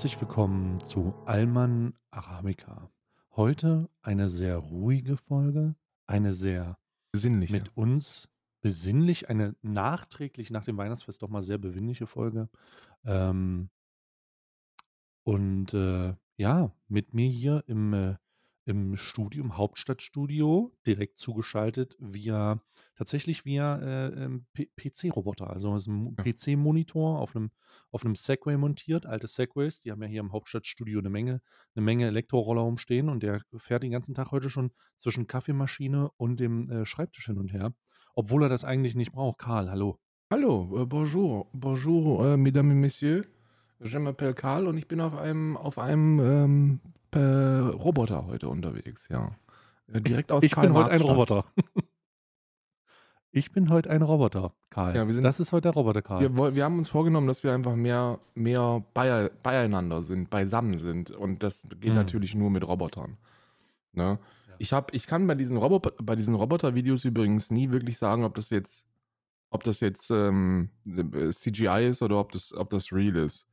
Herzlich willkommen zu Alman Arabica. Heute eine sehr ruhige Folge, eine sehr Besinnliche. mit uns besinnlich, eine nachträglich nach dem Weihnachtsfest doch mal sehr besinnliche Folge. Ähm, und äh, ja, mit mir hier im, äh, im Studio, im Hauptstadtstudio, direkt zugeschaltet via, tatsächlich via äh, ähm, PC-Roboter. Also ist ein Ja. PC-Monitor auf einem, auf einem Segway montiert, alte Segways. Die haben ja hier im Hauptstadtstudio eine Menge, eine Menge Elektroroller rumstehen und der fährt den ganzen Tag heute schon zwischen Kaffeemaschine und dem äh, Schreibtisch hin und her. Obwohl er das eigentlich nicht braucht. Karl, hallo. Hallo, äh, bonjour, bonjour, äh, mesdames et messieurs. Je m'appelle Karl und ich bin auf einem, auf einem ähm, äh, Roboter heute unterwegs, ja. Äh, direkt aus Ich bin heute ein. Roboter. Ich bin heute ein Roboter, Karl. Ja, wir sind- das ist heute der Roboter, Karl. Wir, wir haben uns vorgenommen, dass wir einfach mehr, mehr bei, beieinander sind, beisammen sind. Und das geht Mhm. natürlich nur mit Robotern. Ne? Ja. Ich, hab, ich kann bei diesen, Robo bei diesen Roboter-Videos übrigens nie wirklich sagen, ob das jetzt, ob das jetzt ähm, äh, CGI ist oder ob das, ob das real ist.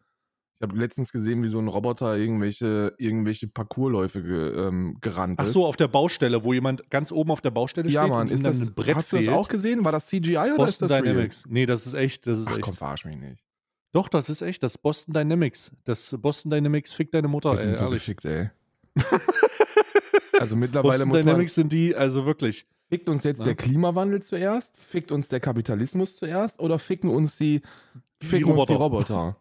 Ich habe letztens gesehen, wie so ein Roboter irgendwelche, irgendwelche Parcoursläufe ge, ähm, gerannt Ach ist. so, auf der Baustelle, wo jemand ganz oben auf der Baustelle ja, steht Mann, und ihm ist das, ein Brett hast du das fehlt. auch gesehen? War das CGI oder ist Boston das real? Dynamics. Nee, das ist echt, das ist Ach echt. komm, verarsch mich nicht. Doch, das ist echt, das Boston Dynamics. Das Boston Dynamics fickt deine Mutter, Wir ey, sind so ehrlich. gefickt, ey. also mittlerweile Boston muss man, Dynamics sind die, also wirklich. fickt uns jetzt Ne? der Klimawandel zuerst, fickt uns der Kapitalismus zuerst oder ficken uns die, Die ficken uns die Roboter.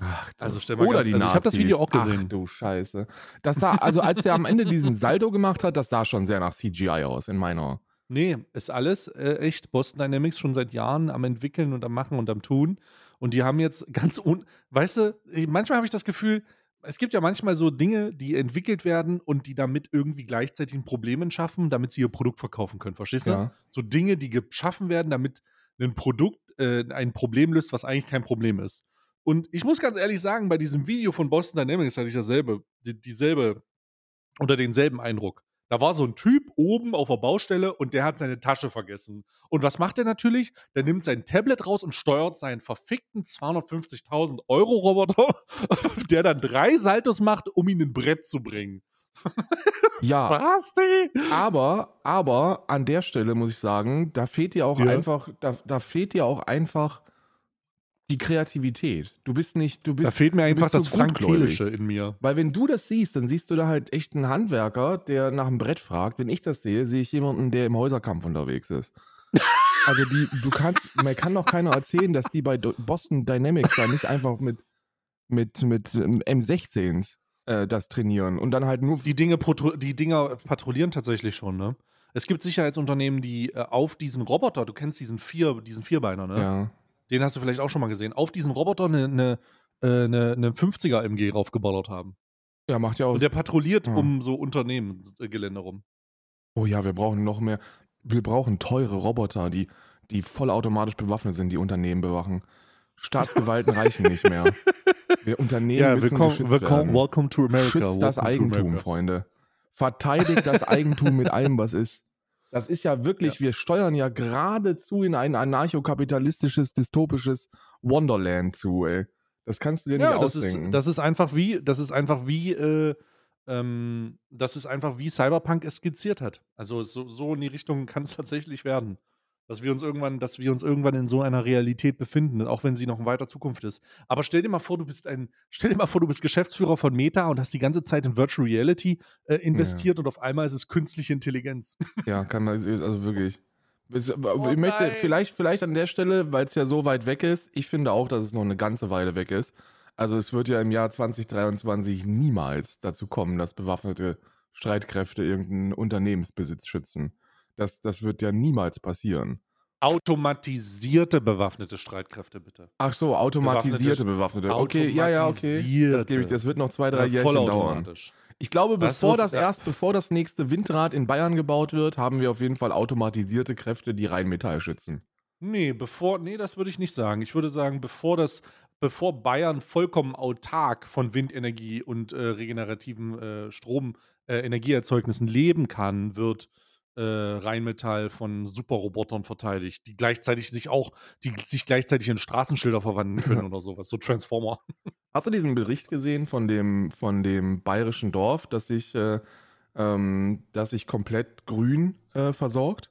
Ach, Also stell mal oder ganz- die also ich hab das. Video auch gesehen. Ach du Scheiße. Das sah, also als der am Ende diesen Salto gemacht hat, das sah schon sehr nach CGI aus in meiner. Nee, ist alles äh, echt Boston Dynamics schon seit Jahren am entwickeln und am machen und am tun. Und die haben jetzt ganz un. Weißt du, ich- manchmal habe ich das Gefühl, es gibt ja manchmal so Dinge, die entwickelt werden und die damit irgendwie gleichzeitig ein Problem schaffen, damit sie ihr Produkt verkaufen können. Verstehst du? Ja. So Dinge, die geschaffen werden, damit ein Produkt äh, ein Problem löst, was eigentlich kein Problem ist. Und ich muss ganz ehrlich sagen, bei diesem Video von Boston Dynamics hatte ich dasselbe, die, dieselbe oder denselben Eindruck. Da war so ein Typ oben auf der Baustelle und der hat seine Tasche vergessen. Und was macht er natürlich? Der nimmt sein Tablet raus und steuert seinen verfickten 250.000 Euro Roboter, der dann drei Saltos macht, um ihn ein Brett zu bringen. Ja, Was, die? aber, aber an der Stelle muss ich sagen, da fehlt dir auch Ja. einfach, da, da fehlt dir auch einfach die Kreativität. Du bist nicht, du bist. Da fehlt mir einfach so das Frank gutgläubig. Thelische in mir. Weil wenn du das siehst, dann siehst du da halt echt einen Handwerker, der nach einem Brett fragt. Wenn ich das sehe, sehe ich jemanden, der im Häuserkampf unterwegs ist. Also die, du kannst, mir kann doch keiner erzählen, dass die bei Boston Dynamics da nicht einfach mit, mit, mit ähm, M16s äh, das trainieren und dann halt nur. Die Dinge, die Dinger patrouillieren tatsächlich schon, ne? Es gibt Sicherheitsunternehmen, die äh, auf diesen Roboter, du kennst diesen Vier, diesen Vierbeiner, ne? ja. Den hast du vielleicht auch schon mal gesehen. Auf diesen Roboter eine, eine, äh, eine, eine 50er MG raufgeballert haben. ja, macht ja auch. Und der patrouilliert Ja. um so Unternehmensgelände rum. Oh ja, wir brauchen noch mehr. Wir brauchen teure Roboter, die, die vollautomatisch bewaffnet sind, die Unternehmen bewachen. Staatsgewalten reichen nicht mehr. Wir Unternehmen müssen geschützt werden. welcome to America. Schützt das welcome Eigentum. Freunde. Verteidigt das Eigentum mit allem, was ist. Das ist ja wirklich, wir steuern ja geradezu in ein anarchokapitalistisches, dystopisches Wonderland zu, ey. Das kannst du dir nicht Ja, das ausdenken. ist, das ist einfach wie, das ist einfach wie, äh, ähm, das ist einfach wie Cyberpunk es skizziert hat. Also so, so in die Richtung kann es tatsächlich werden. Dass wir uns irgendwann, dass wir uns irgendwann in so einer Realität befinden, auch wenn sie noch in weiter Zukunft ist. Aber stell dir mal vor, du bist ein, stell dir mal vor, du bist Geschäftsführer von Meta und hast die ganze Zeit in Virtual Reality äh, investiert und auf einmal ist es künstliche Intelligenz. Ja, kann man, also wirklich. Es- Oh ich möchte vielleicht, vielleicht an der Stelle, weil es ja so weit weg ist, ich finde auch, dass es noch eine ganze Weile weg ist. Also es wird ja im Jahr 2023 niemals dazu kommen, dass bewaffnete Streitkräfte irgendeinen Unternehmensbesitz schützen. Das, das wird ja niemals passieren. Automatisierte bewaffnete Streitkräfte, bitte. Ach so, automatisierte bewaffnete. Okay, ja, ja, okay. Das, gebe ich, das wird noch zwei, drei Ja, Jährchen dauern. Ich glaube, Das bevor wird- das ja. erst, bevor das nächste Windrad in Bayern gebaut wird, haben wir auf jeden Fall automatisierte Kräfte, die Rheinmetall schützen. Nee, bevor, nee, das würde ich nicht sagen. Ich würde sagen, bevor das, bevor Bayern vollkommen autark von Windenergie und äh, regenerativen äh, Strom, äh, Energieerzeugnissen leben kann, wird, äh, Rheinmetall von Superrobotern verteidigt, die gleichzeitig sich auch, die sich gleichzeitig in Straßenschilder verwandeln können oder sowas, so Transformer. Hast du diesen Bericht gesehen von dem, von dem bayerischen Dorf, das sich, äh, ähm, das sich komplett grün äh, versorgt?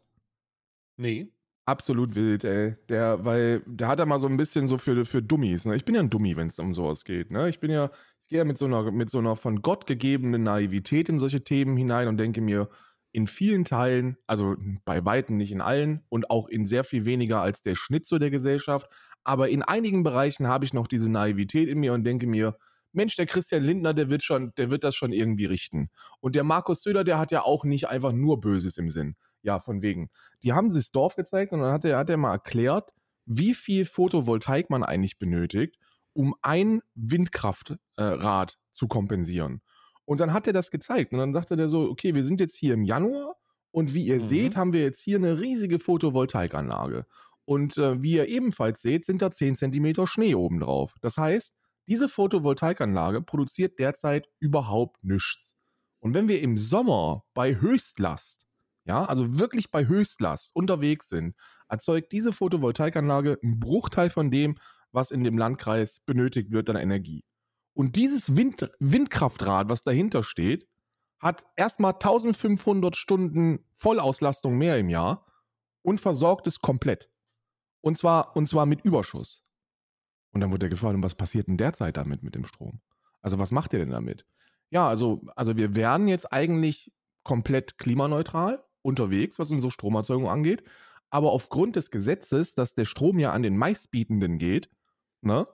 Nee. Absolut wild, ey. Der, weil der hat ja mal so ein bisschen so für, für Dummies. Ne? Ich bin ja ein Dummy, wenn es um sowas geht. Ne? Ich bin ja, ich gehe ja mit so einer, mit so einer von Gott gegebenen Naivität in solche Themen hinein und denke mir, in vielen Teilen, also bei weitem nicht in allen und auch in sehr viel weniger als der Schnitt so der Gesellschaft, aber in einigen Bereichen habe ich noch diese Naivität in mir und denke mir, Mensch, der Christian Lindner, der wird schon, der wird das schon irgendwie richten. Und der Markus Söder, der hat ja auch nicht einfach nur Böses im Sinn. Ja, von wegen. Die haben sich das Dorf gezeigt und dann hat er, hat er mal erklärt, wie viel Photovoltaik man eigentlich benötigt, um ein Windkraftrad zu kompensieren. Und dann hat er das gezeigt. Und dann sagte der so, okay, wir sind jetzt hier im Januar und wie ihr Mhm. seht, haben wir jetzt hier eine riesige Photovoltaikanlage. Und äh, wie ihr ebenfalls seht, sind da 10 Zentimeter Schnee oben drauf. Das heißt, diese Photovoltaikanlage produziert derzeit überhaupt nichts. Und wenn wir im Sommer bei Höchstlast, ja, also wirklich bei Höchstlast unterwegs sind, erzeugt diese Photovoltaikanlage einen Bruchteil von dem, was in dem Landkreis benötigt wird an Energie. Und dieses Wind, Windkraftrad, was dahinter steht, hat erstmal 1500 Stunden Vollauslastung mehr im Jahr und versorgt es komplett. Und zwar, und zwar mit Überschuss. Und dann wurde er gefragt, was passiert denn derzeit damit mit dem Strom? Also was macht ihr denn damit? Ja, also, also wir wären jetzt eigentlich komplett klimaneutral unterwegs, was unsere Stromerzeugung angeht. Aber aufgrund des Gesetzes, dass der Strom ja an den meistbietenden geht, ne,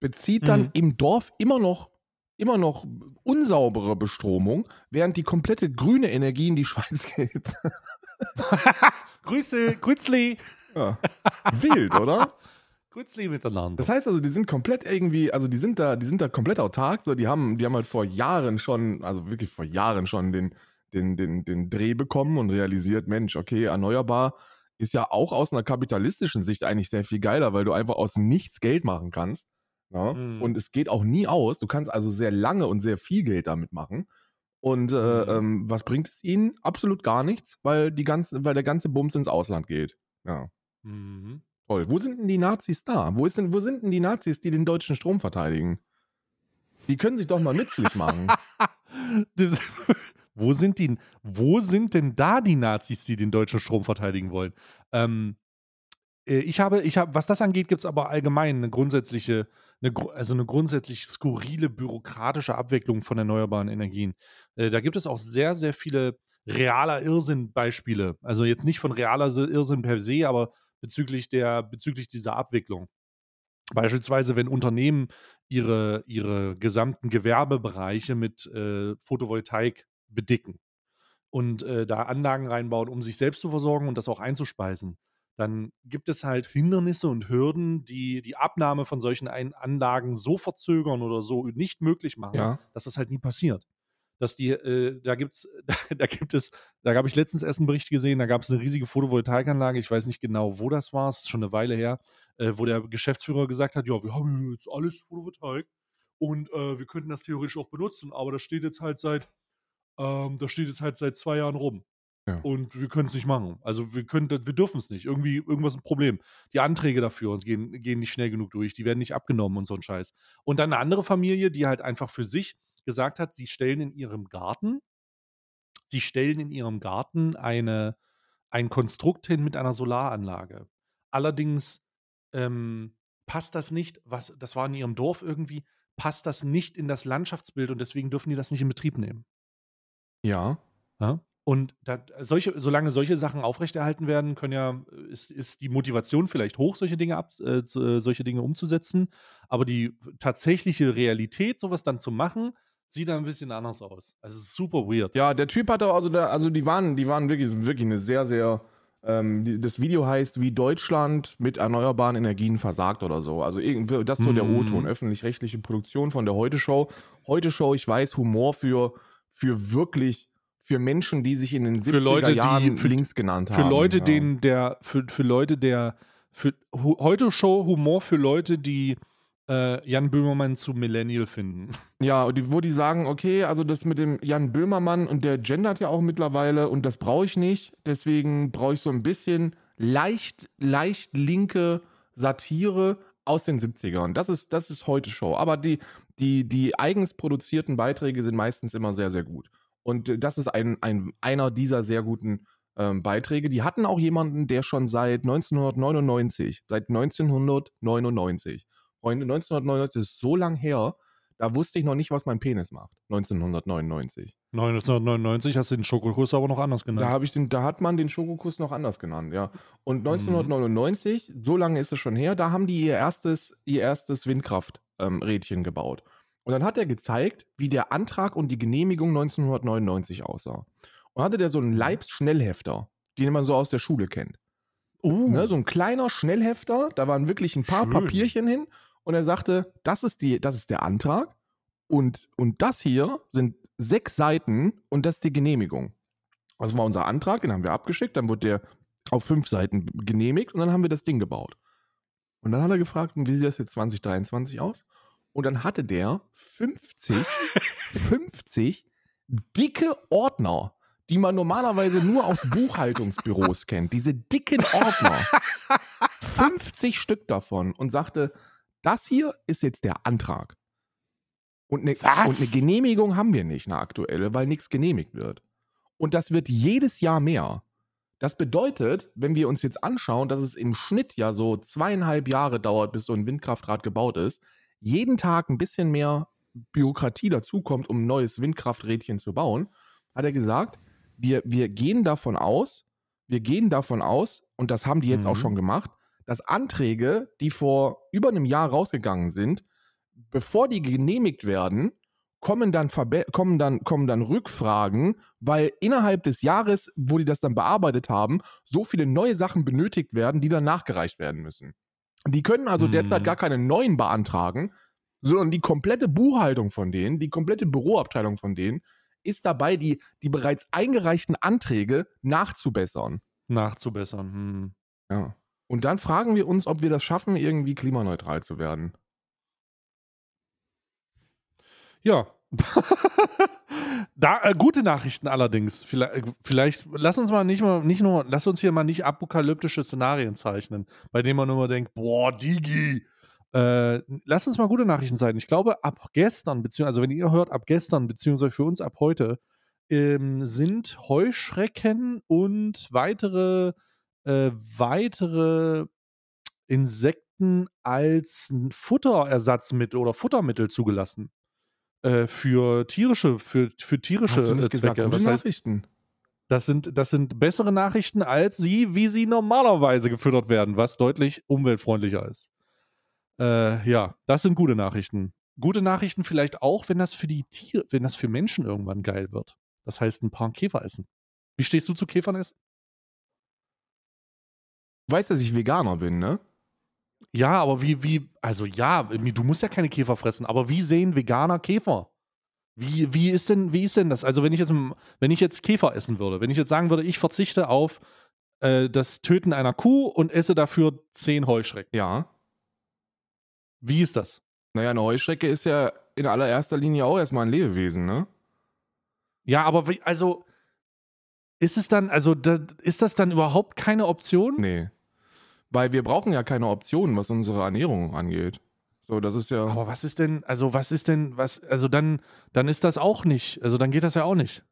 bezieht dann Mhm. im Dorf immer noch, immer noch unsaubere Bestromung, während die komplette grüne Energie in die Schweiz geht. Grüße, Grützli. ja. Wild, oder? Grützli miteinander. Das heißt also, die sind komplett irgendwie, also die sind da, die sind da komplett autark. So, die haben, die haben halt vor Jahren schon, also wirklich vor Jahren schon den, den, den, den Dreh bekommen und realisiert, Mensch, okay, erneuerbar ist ja auch aus einer kapitalistischen Sicht eigentlich sehr viel geiler, weil du einfach aus nichts Geld machen kannst. Ja? Mhm. Und es geht auch nie aus. Du kannst also sehr lange und sehr viel Geld damit machen. Und äh, Mhm. ähm, was bringt es ihnen? Absolut gar nichts, weil, die ganze, weil der ganze Bums ins Ausland geht. Ja. Mhm. Toll. Wo sind denn die Nazis da? Wo, ist denn, wo sind denn die Nazis, die den deutschen Strom verteidigen? Die können sich doch mal nützlich machen. Das, wo, sind die, wo sind denn da die Nazis, die den deutschen Strom verteidigen wollen? Ähm, äh, ich habe, ich habe, was das angeht, gibt es aber allgemein eine grundsätzliche, eine, also eine grundsätzlich skurrile bürokratische Abwicklung von erneuerbaren Energien. Äh, da gibt es auch sehr, sehr viele realer Irrsinn-Beispiele. Also jetzt nicht von realer Irrsinn per se, aber bezüglich der, bezüglich dieser Abwicklung. Beispielsweise, wenn Unternehmen ihre, ihre gesamten Gewerbebereiche mit äh, Photovoltaik bedicken und äh, da Anlagen reinbauen, um sich selbst zu versorgen und das auch einzuspeisen, dann gibt es halt Hindernisse und Hürden, die die Abnahme von solchen Anlagen so verzögern oder so nicht möglich machen, Ja. dass das halt nie passiert. Dass die, äh, da gibt's, da gibt es, da habe ich letztens erst einen Bericht gesehen, da gab es eine riesige Photovoltaikanlage, ich weiß nicht genau, wo das war, es ist schon eine Weile her, äh, wo der Geschäftsführer gesagt hat, ja, wir haben jetzt alles Photovoltaik und äh, wir könnten das theoretisch auch benutzen, aber das steht jetzt halt seit, ähm, das steht jetzt halt seit zwei Jahren rum. Ja. Und wir können es nicht machen. Also wir können, wir dürfen es nicht. Irgendwie, irgendwas ein Problem. Die Anträge dafür uns gehen, gehen nicht schnell genug durch, die werden nicht abgenommen und so ein Scheiß. Und dann eine andere Familie, die halt einfach für sich gesagt hat, sie stellen in ihrem Garten, sie stellen in ihrem Garten eine, ein Konstrukt hin mit einer Solaranlage. Allerdings ähm, passt das nicht, was, das war in ihrem Dorf irgendwie, passt das nicht in das Landschaftsbild und deswegen dürfen die das nicht in Betrieb nehmen. Ja. Ja? Und da, solche, solange solche Sachen aufrechterhalten werden, können ja, ist, ist die Motivation vielleicht hoch, solche Dinge, ab, äh, äh, solche Dinge umzusetzen. Aber die tatsächliche Realität, sowas dann zu machen, sieht da ein bisschen anders aus. Also es ist super weird. Ja, der Typ hatte also, da, also die waren, die waren wirklich, wirklich eine sehr, sehr. Ähm, die, das Video heißt, wie Deutschland mit erneuerbaren Energien versagt oder so. Also irgendwie, das ist so der Mhm. O-Ton, öffentlich-rechtliche Produktion von der Heute-Show. Heute-Show, ich weiß, Humor für, für wirklich, für Menschen, die sich in den 70er Für Leute, die- Jahren für- links genannt Für haben. Leute, ja. denen der, für, für Leute, der, für heute Show Humor für Leute, die äh, Jan Böhmermann zu Millennial finden. Ja, die, wo die sagen, okay, also das mit dem Jan Böhmermann und der gendert ja auch mittlerweile und das brauche ich nicht. Deswegen brauche ich so ein bisschen leicht, leicht linke Satire aus den 70ern. Das ist, das ist heute Show. Aber die, die, die eigens produzierten Beiträge sind meistens immer sehr, sehr gut. Und äh, das ist ein, ein, einer dieser sehr guten ähm, Beiträge. Die hatten auch jemanden, der schon seit 1999, seit 1999, Freunde, 1999 ist so lang her, da wusste ich noch nicht, was mein Penis macht. 1999. 1999 hast du den Schokokuss aber noch anders genannt. Da, ich den, da hat man den Schokokuss noch anders genannt, ja. Und 1999, so lange ist es schon her, da haben die ihr erstes, ihr erstes Windkrafträdchen ähm, gebaut. Und dann hat er gezeigt, wie der Antrag und die Genehmigung 1999 aussah. Und hatte der so einen Leibs-Schnellhefter, den man so aus der Schule kennt. uh, Ne, so ein kleiner Schnellhefter, da waren wirklich ein paar Schön. Papierchen hin und er sagte, das ist, die, das ist der Antrag und, und das hier sind sechs Seiten und das ist die Genehmigung. Das war unser Antrag, den haben wir abgeschickt, dann wurde der auf fünf Seiten genehmigt und dann haben wir das Ding gebaut. Und dann hat er gefragt, wie sieht das jetzt 2023 aus? Und dann hatte der 50, 50 dicke Ordner, die man normalerweise nur aus Buchhaltungsbüros kennt. Diese dicken Ordner. 50 Stück davon und sagte, das hier ist jetzt der Antrag. Und eine, und eine Genehmigung haben wir nicht, eine aktuelle, weil nichts genehmigt wird. Und das wird jedes Jahr mehr. Das bedeutet, wenn wir uns jetzt anschauen, dass es im Schnitt ja so zweieinhalb Jahre dauert, bis so ein Windkraftrad gebaut ist, jeden Tag ein bisschen mehr Bürokratie dazukommt, um ein neues Windkrafträdchen zu bauen, hat er gesagt, wir, wir gehen davon aus, wir gehen davon aus, und das haben die jetzt auch Mhm. schon gemacht, dass Anträge, die vor über einem Jahr rausgegangen sind, bevor die genehmigt werden, kommen dann, kommen dann, kommen dann Rückfragen, weil innerhalb des Jahres, wo die das dann bearbeitet haben, so viele neue Sachen benötigt werden, die dann nachgereicht werden müssen. Die können also Mhm. derzeit gar keine neuen beantragen, sondern die komplette Buchhaltung von denen, die komplette Büroabteilung von denen, ist dabei, die, die bereits eingereichten Anträge nachzubessern. nachzubessern. Hm. Ja. Und dann fragen wir uns, ob wir das schaffen, irgendwie klimaneutral zu werden. Ja. da, äh, gute Nachrichten allerdings. Vielleicht, vielleicht, lass uns mal nicht mal, nicht nur, lass uns hier mal nicht apokalyptische Szenarien zeichnen, bei denen man nur mal denkt, boah, Digi. Äh, lass uns mal gute Nachrichten zeigen. Ich glaube, ab gestern, beziehungsweise, also wenn ihr hört, ab gestern, beziehungsweise für uns ab heute, ähm, sind Heuschrecken und weitere, äh, weitere Insekten als Futterersatzmittel oder Futtermittel zugelassen. Äh, für tierische, für, für tierische Hast du nicht äh, gesagt, Zwecke. gute Was heißt, Nachrichten? das sind, das sind bessere Nachrichten als sie, wie sie normalerweise gefüttert werden, was deutlich umweltfreundlicher ist. Äh, ja, das sind gute Nachrichten. Gute Nachrichten vielleicht auch, wenn das für die Tiere, wenn das für Menschen irgendwann geil wird. Das heißt, ein paar Käfer essen. Wie stehst du zu Käfern essen? Du weißt, dass ich Veganer bin, ne? Ja, aber wie, wie, also ja, du musst ja keine Käfer fressen, aber wie sehen Veganer Käfer? Wie, wie ist denn, wie ist denn das? Also, wenn ich jetzt, wenn ich jetzt Käfer essen würde, wenn ich jetzt sagen würde, ich verzichte auf äh, das Töten einer Kuh und esse dafür zehn Heuschrecken. Ja. Wie ist das? Naja, eine Heuschrecke ist ja in allererster Linie auch erstmal ein Lebewesen, ne? Ja, aber wie, also ist es dann, also da, ist das dann überhaupt keine Option? Nee. Weil wir brauchen ja keine Optionen, was unsere Ernährung angeht. So, das ist ja. Aber was ist denn, also was ist denn, was, also dann, dann ist das auch nicht, also dann geht das ja auch nicht.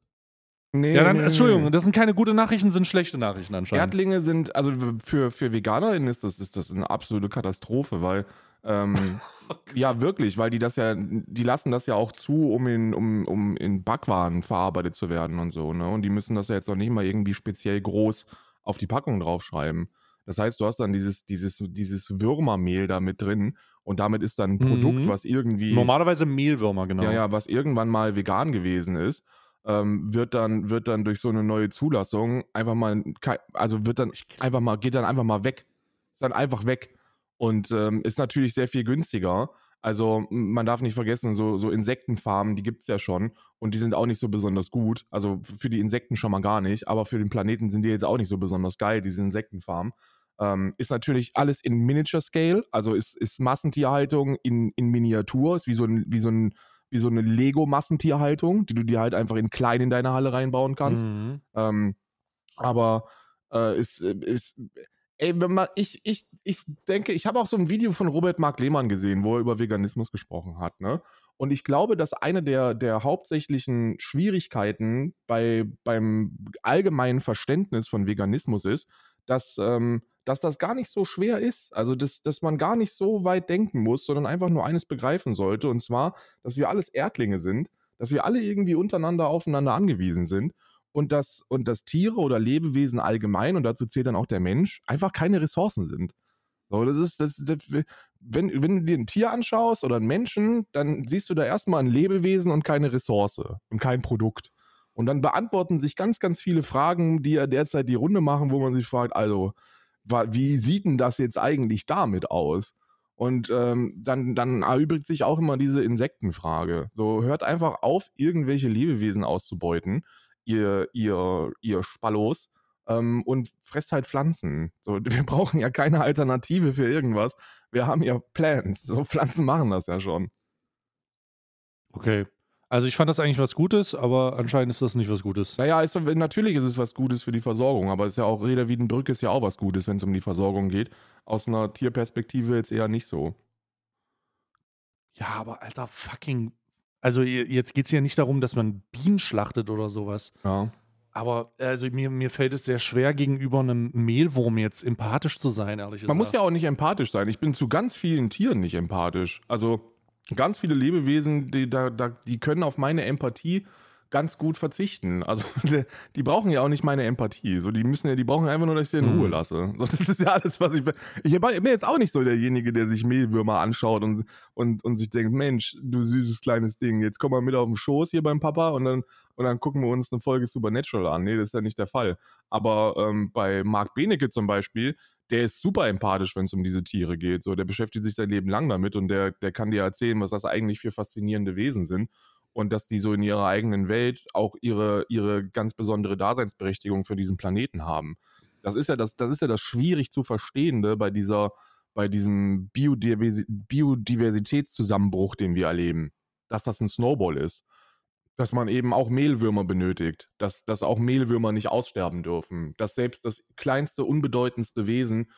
nee, Ja, dann, nee, Entschuldigung, das sind keine gute Nachrichten, sind schlechte Nachrichten anscheinend. Erdlinge sind, also für, für VeganerInnen ist das, ist das eine absolute Katastrophe, weil, ähm, ja, wirklich, weil die das ja, die lassen das ja auch zu, um in, um, um in Backwaren verarbeitet zu werden und so, ne? Und die müssen das ja jetzt noch nicht mal irgendwie speziell groß auf die Packung draufschreiben. Das heißt, du hast dann dieses, dieses, dieses Würmermehl da mit drin und damit ist dann ein Produkt, Mhm. was irgendwie. Normalerweise Mehlwürmer, genau. Ja, ja, was irgendwann mal vegan gewesen ist, ähm, wird dann wird dann durch so eine neue Zulassung einfach mal, also wird dann einfach mal geht dann einfach mal weg, ist dann einfach weg und ähm, ist natürlich sehr viel günstiger. Also man darf nicht vergessen, so, so Insektenfarmen, die gibt es ja schon und die sind auch nicht so besonders gut. Also für die Insekten schon mal gar nicht, aber für den Planeten sind die jetzt auch nicht so besonders geil, diese Insektenfarmen. Ähm, ist natürlich alles in Miniature Scale, also ist, ist Massentierhaltung in, in Miniatur, ist wie so ein, wie so ein wie so eine Lego-Massentierhaltung, die du dir halt einfach in klein in deine Halle reinbauen kannst. Mhm. Ähm, aber äh, ist, ist, ey, wenn man, ich, ich, ich denke, ich habe auch so ein Video von Robert Mark Lehmann gesehen, wo er über Veganismus gesprochen hat, ne? Und ich glaube, dass eine der, der hauptsächlichen Schwierigkeiten bei, beim allgemeinen Verständnis von Veganismus ist, dass, ähm, dass das gar nicht so schwer ist. Also, dass, dass man gar nicht so weit denken muss, sondern einfach nur eines begreifen sollte. Und zwar, dass wir alles Erdlinge sind, dass wir alle irgendwie untereinander aufeinander angewiesen sind und dass, und dass Tiere oder Lebewesen allgemein, und dazu zählt dann auch der Mensch, einfach keine Ressourcen sind. So, das ist, das, das, wenn, wenn du dir ein Tier anschaust oder einen Menschen, dann siehst du da erstmal ein Lebewesen und keine Ressource und kein Produkt. Und dann beantworten sich ganz, ganz viele Fragen, die ja derzeit die Runde machen, wo man sich fragt, also, wie sieht denn das jetzt eigentlich damit aus? Und ähm, dann, dann erübrigt sich auch immer diese Insektenfrage. So, hört einfach auf, irgendwelche Lebewesen auszubeuten, ihr, ihr, ihr Spallos, ähm, und fresst halt Pflanzen. So, wir brauchen ja keine Alternative für irgendwas. Wir haben ja Plants. So, Pflanzen machen das ja schon. Okay. Also ich fand das eigentlich was Gutes, aber anscheinend ist das nicht was Gutes. Naja, ist, natürlich ist es was Gutes für die Versorgung, aber es ist ja auch, Reda Wiedenbrück ist ja auch was Gutes, wenn es um die Versorgung geht. Aus einer Tierperspektive jetzt eher nicht so. Ja, aber alter fucking. Also jetzt geht es ja nicht darum, dass man Bienen schlachtet oder sowas. Ja. Aber also mir, mir fällt es sehr schwer, gegenüber einem Mehlwurm jetzt empathisch zu sein, ehrlich gesagt. Man muss ja auch nicht empathisch sein. Ich bin zu ganz vielen Tieren nicht empathisch. Also ganz viele Lebewesen, die, da, da, die können auf meine Empathie ganz gut verzichten. Also die, brauchen ja auch nicht meine Empathie. So, die müssen ja, die brauchen einfach nur, dass ich sie in Ruhe mhm. lasse. So, das ist ja alles, was ich bin. Ich bin jetzt auch nicht so derjenige, der sich Mehlwürmer anschaut und, und, und sich denkt, Mensch, du süßes kleines Ding, jetzt komm mal mit auf den Schoß hier beim Papa und dann, und dann gucken wir uns eine Folge Supernatural an. Nee, das ist ja nicht der Fall. Aber ähm, bei Marc Benecke zum Beispiel, der ist super empathisch, wenn es um diese Tiere geht. So, der beschäftigt sich sein Leben lang damit und der, der kann dir erzählen, was das eigentlich für faszinierende Wesen sind und dass die so in ihrer eigenen Welt auch ihre, ihre ganz besondere Daseinsberechtigung für diesen Planeten haben. Das ist ja das, das ist ja das schwierig zu Verstehende bei dieser, bei diesem Biodiversi Biodiversitätszusammenbruch, den wir erleben. Dass das ein Snowball ist. Dass man eben auch Mehlwürmer benötigt, dass, dass auch Mehlwürmer nicht aussterben dürfen, dass selbst das kleinste, unbedeutendste Wesen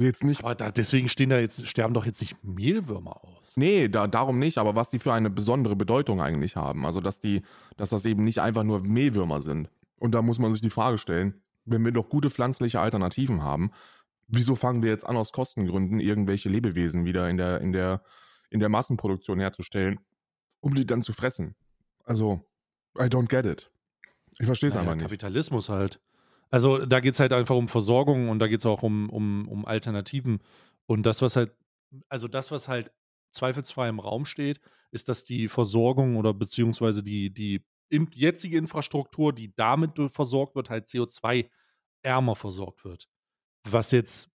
Jetzt nicht. Aber da, deswegen stehen da jetzt, sterben doch jetzt nicht Mehlwürmer aus. Nee, da, darum nicht, aber was die für eine besondere Bedeutung eigentlich haben. Also, dass die, dass das eben nicht einfach nur Mehlwürmer sind. Und da muss man sich die Frage stellen, wenn wir doch gute pflanzliche Alternativen haben, wieso fangen wir jetzt an, aus Kostengründen irgendwelche Lebewesen wieder in der, in der, in der Massenproduktion herzustellen, um die dann zu fressen? Also, I don't get it. Ich verstehe es naja, einfach nicht. Kapitalismus halt. Also da geht es halt einfach um Versorgung und da geht es auch um, um, um Alternativen. Und das, was halt, also das, was halt zweifelsfrei im Raum steht, ist, dass die Versorgung oder beziehungsweise die, die jetzige Infrastruktur, die damit versorgt wird, halt CO2-ärmer versorgt wird. Was jetzt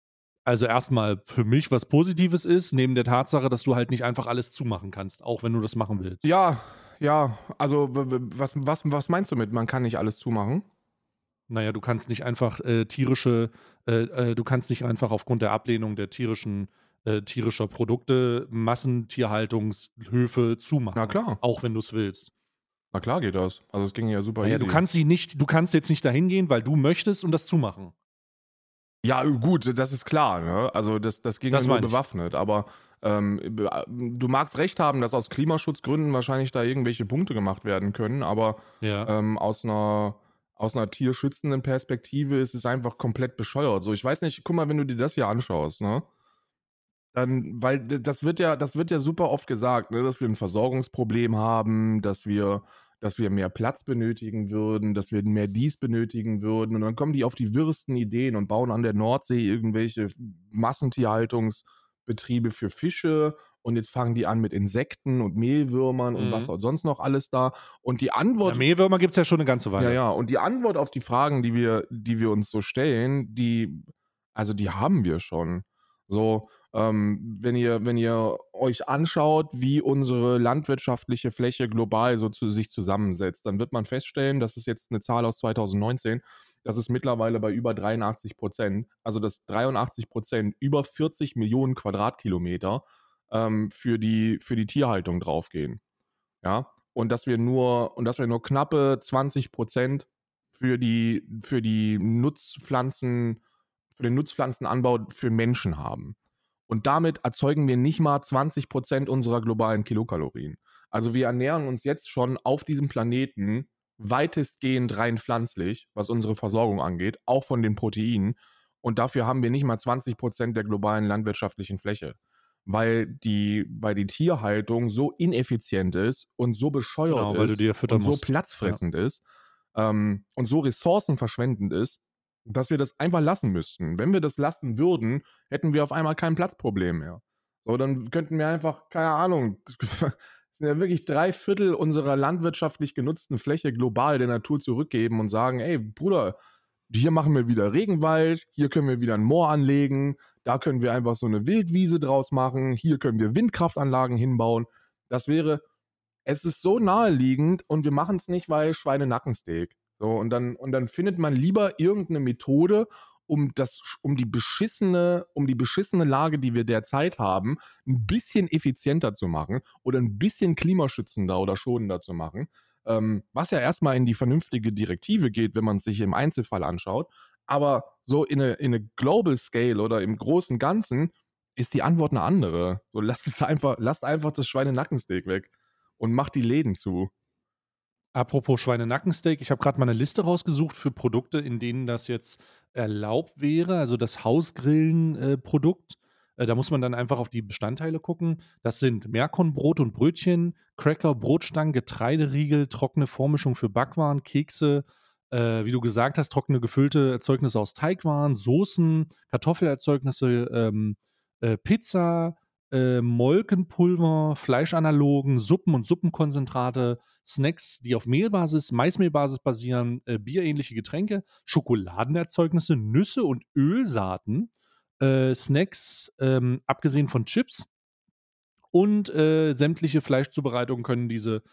also erstmal für mich was Positives ist, neben der Tatsache, dass du halt nicht einfach alles zumachen kannst, auch wenn du das machen willst. Ja, ja, also was, was, was meinst du mit, man kann nicht alles zumachen? Naja, du kannst nicht einfach äh, tierische, äh, äh, du kannst nicht einfach aufgrund der Ablehnung der tierischen äh, tierischer Produkte Massentierhaltungshöfe zumachen. Na klar. Auch wenn du es willst. Na klar geht das. Also es ging ja super naja, easy. Du kannst sie nicht, du kannst jetzt nicht dahin gehen, weil du möchtest und das zumachen. Ja, gut, das ist klar. Ne? Also das, das ging das nur bewaffnet. Aber ähm, du magst recht haben, dass aus Klimaschutzgründen wahrscheinlich da irgendwelche Punkte gemacht werden können, aber ja. ähm, aus einer aus einer tierschützenden Perspektive ist es einfach komplett bescheuert. So, ich weiß nicht, guck mal, wenn du dir das hier anschaust, ne? Dann, weil das wird ja, das wird ja super oft gesagt, ne, dass wir ein Versorgungsproblem haben, dass wir, dass wir mehr Platz benötigen würden, dass wir mehr dies benötigen würden. Und dann kommen die auf die wirsten Ideen und bauen an der Nordsee irgendwelche Massentierhaltungsbetriebe für Fische und jetzt fangen die an mit Insekten und Mehlwürmern und was mhm. sonst noch alles da. Und die Antwort. Ja, Mehlwürmer gibt es ja schon eine ganze Weile. Ja, ja. Und die Antwort auf die Fragen, die wir, die wir uns so stellen, die, also die haben wir schon. So, ähm, wenn ihr, wenn ihr euch anschaut, wie unsere landwirtschaftliche Fläche global so zu sich zusammensetzt, dann wird man feststellen, das ist jetzt eine Zahl aus 2019, Das ist mittlerweile bei über 83 Prozent. Also dass 83 Prozent über 40 Millionen Quadratkilometer ähm, für, die, für die Tierhaltung draufgehen. Ja, und dass wir nur, und dass wir nur knappe 20 Prozent für die, für die Nutzpflanzen, für den Nutzpflanzenanbau für Menschen haben. Und damit erzeugen wir nicht mal 20 Prozent unserer globalen Kilokalorien. Also wir ernähren uns jetzt schon auf diesem Planeten weitestgehend rein pflanzlich, was unsere Versorgung angeht, auch von den Proteinen. Und dafür haben wir nicht mal 20 Prozent der globalen landwirtschaftlichen Fläche weil die, weil die Tierhaltung so ineffizient ist und so bescheuert genau, ist und so platzfressend ja. ist ähm, und so ressourcenverschwendend ist, dass wir das einfach lassen müssten. Wenn wir das lassen würden, hätten wir auf einmal kein Platzproblem mehr. So, dann könnten wir einfach, keine Ahnung, ja wirklich drei Viertel unserer landwirtschaftlich genutzten Fläche global der Natur zurückgeben und sagen, ey, Bruder, hier machen wir wieder Regenwald, hier können wir wieder ein Moor anlegen, da können wir einfach so eine Wildwiese draus machen, hier können wir Windkraftanlagen hinbauen. Das wäre, es ist so naheliegend und wir machen es nicht, weil Schweinenackensteak. So, und dann, und dann findet man lieber irgendeine Methode, um das, um die beschissene, um die beschissene Lage, die wir derzeit haben, ein bisschen effizienter zu machen oder ein bisschen klimaschützender oder schonender zu machen. Ähm, was ja erstmal in die vernünftige Direktive geht, wenn man es sich im Einzelfall anschaut. Aber so in eine, in eine Global Scale oder im großen Ganzen ist die Antwort eine andere. So lasst es einfach, lasst einfach das Schweinenackensteak weg und macht die Läden zu. Apropos Schweinenackensteak, ich habe gerade mal eine Liste rausgesucht für Produkte, in denen das jetzt erlaubt wäre, also das Hausgrillen-Produkt. Äh, da muss man dann einfach auf die Bestandteile gucken. Das sind Merkonbrot und Brötchen, Cracker, Brotstangen, Getreideriegel, trockene Vormischung für Backwaren, Kekse, äh, wie du gesagt hast, trockene gefüllte Erzeugnisse aus Teigwaren, Soßen, Kartoffelerzeugnisse, ähm, äh, Pizza, äh, Molkenpulver, Fleischanalogen, Suppen und Suppenkonzentrate, Snacks, die auf Mehlbasis, Maismehlbasis basieren, äh, bierähnliche Getränke, Schokoladenerzeugnisse, Nüsse und Ölsaaten, äh, Snacks, ähm, abgesehen von Chips und äh, sämtliche Fleischzubereitungen können diese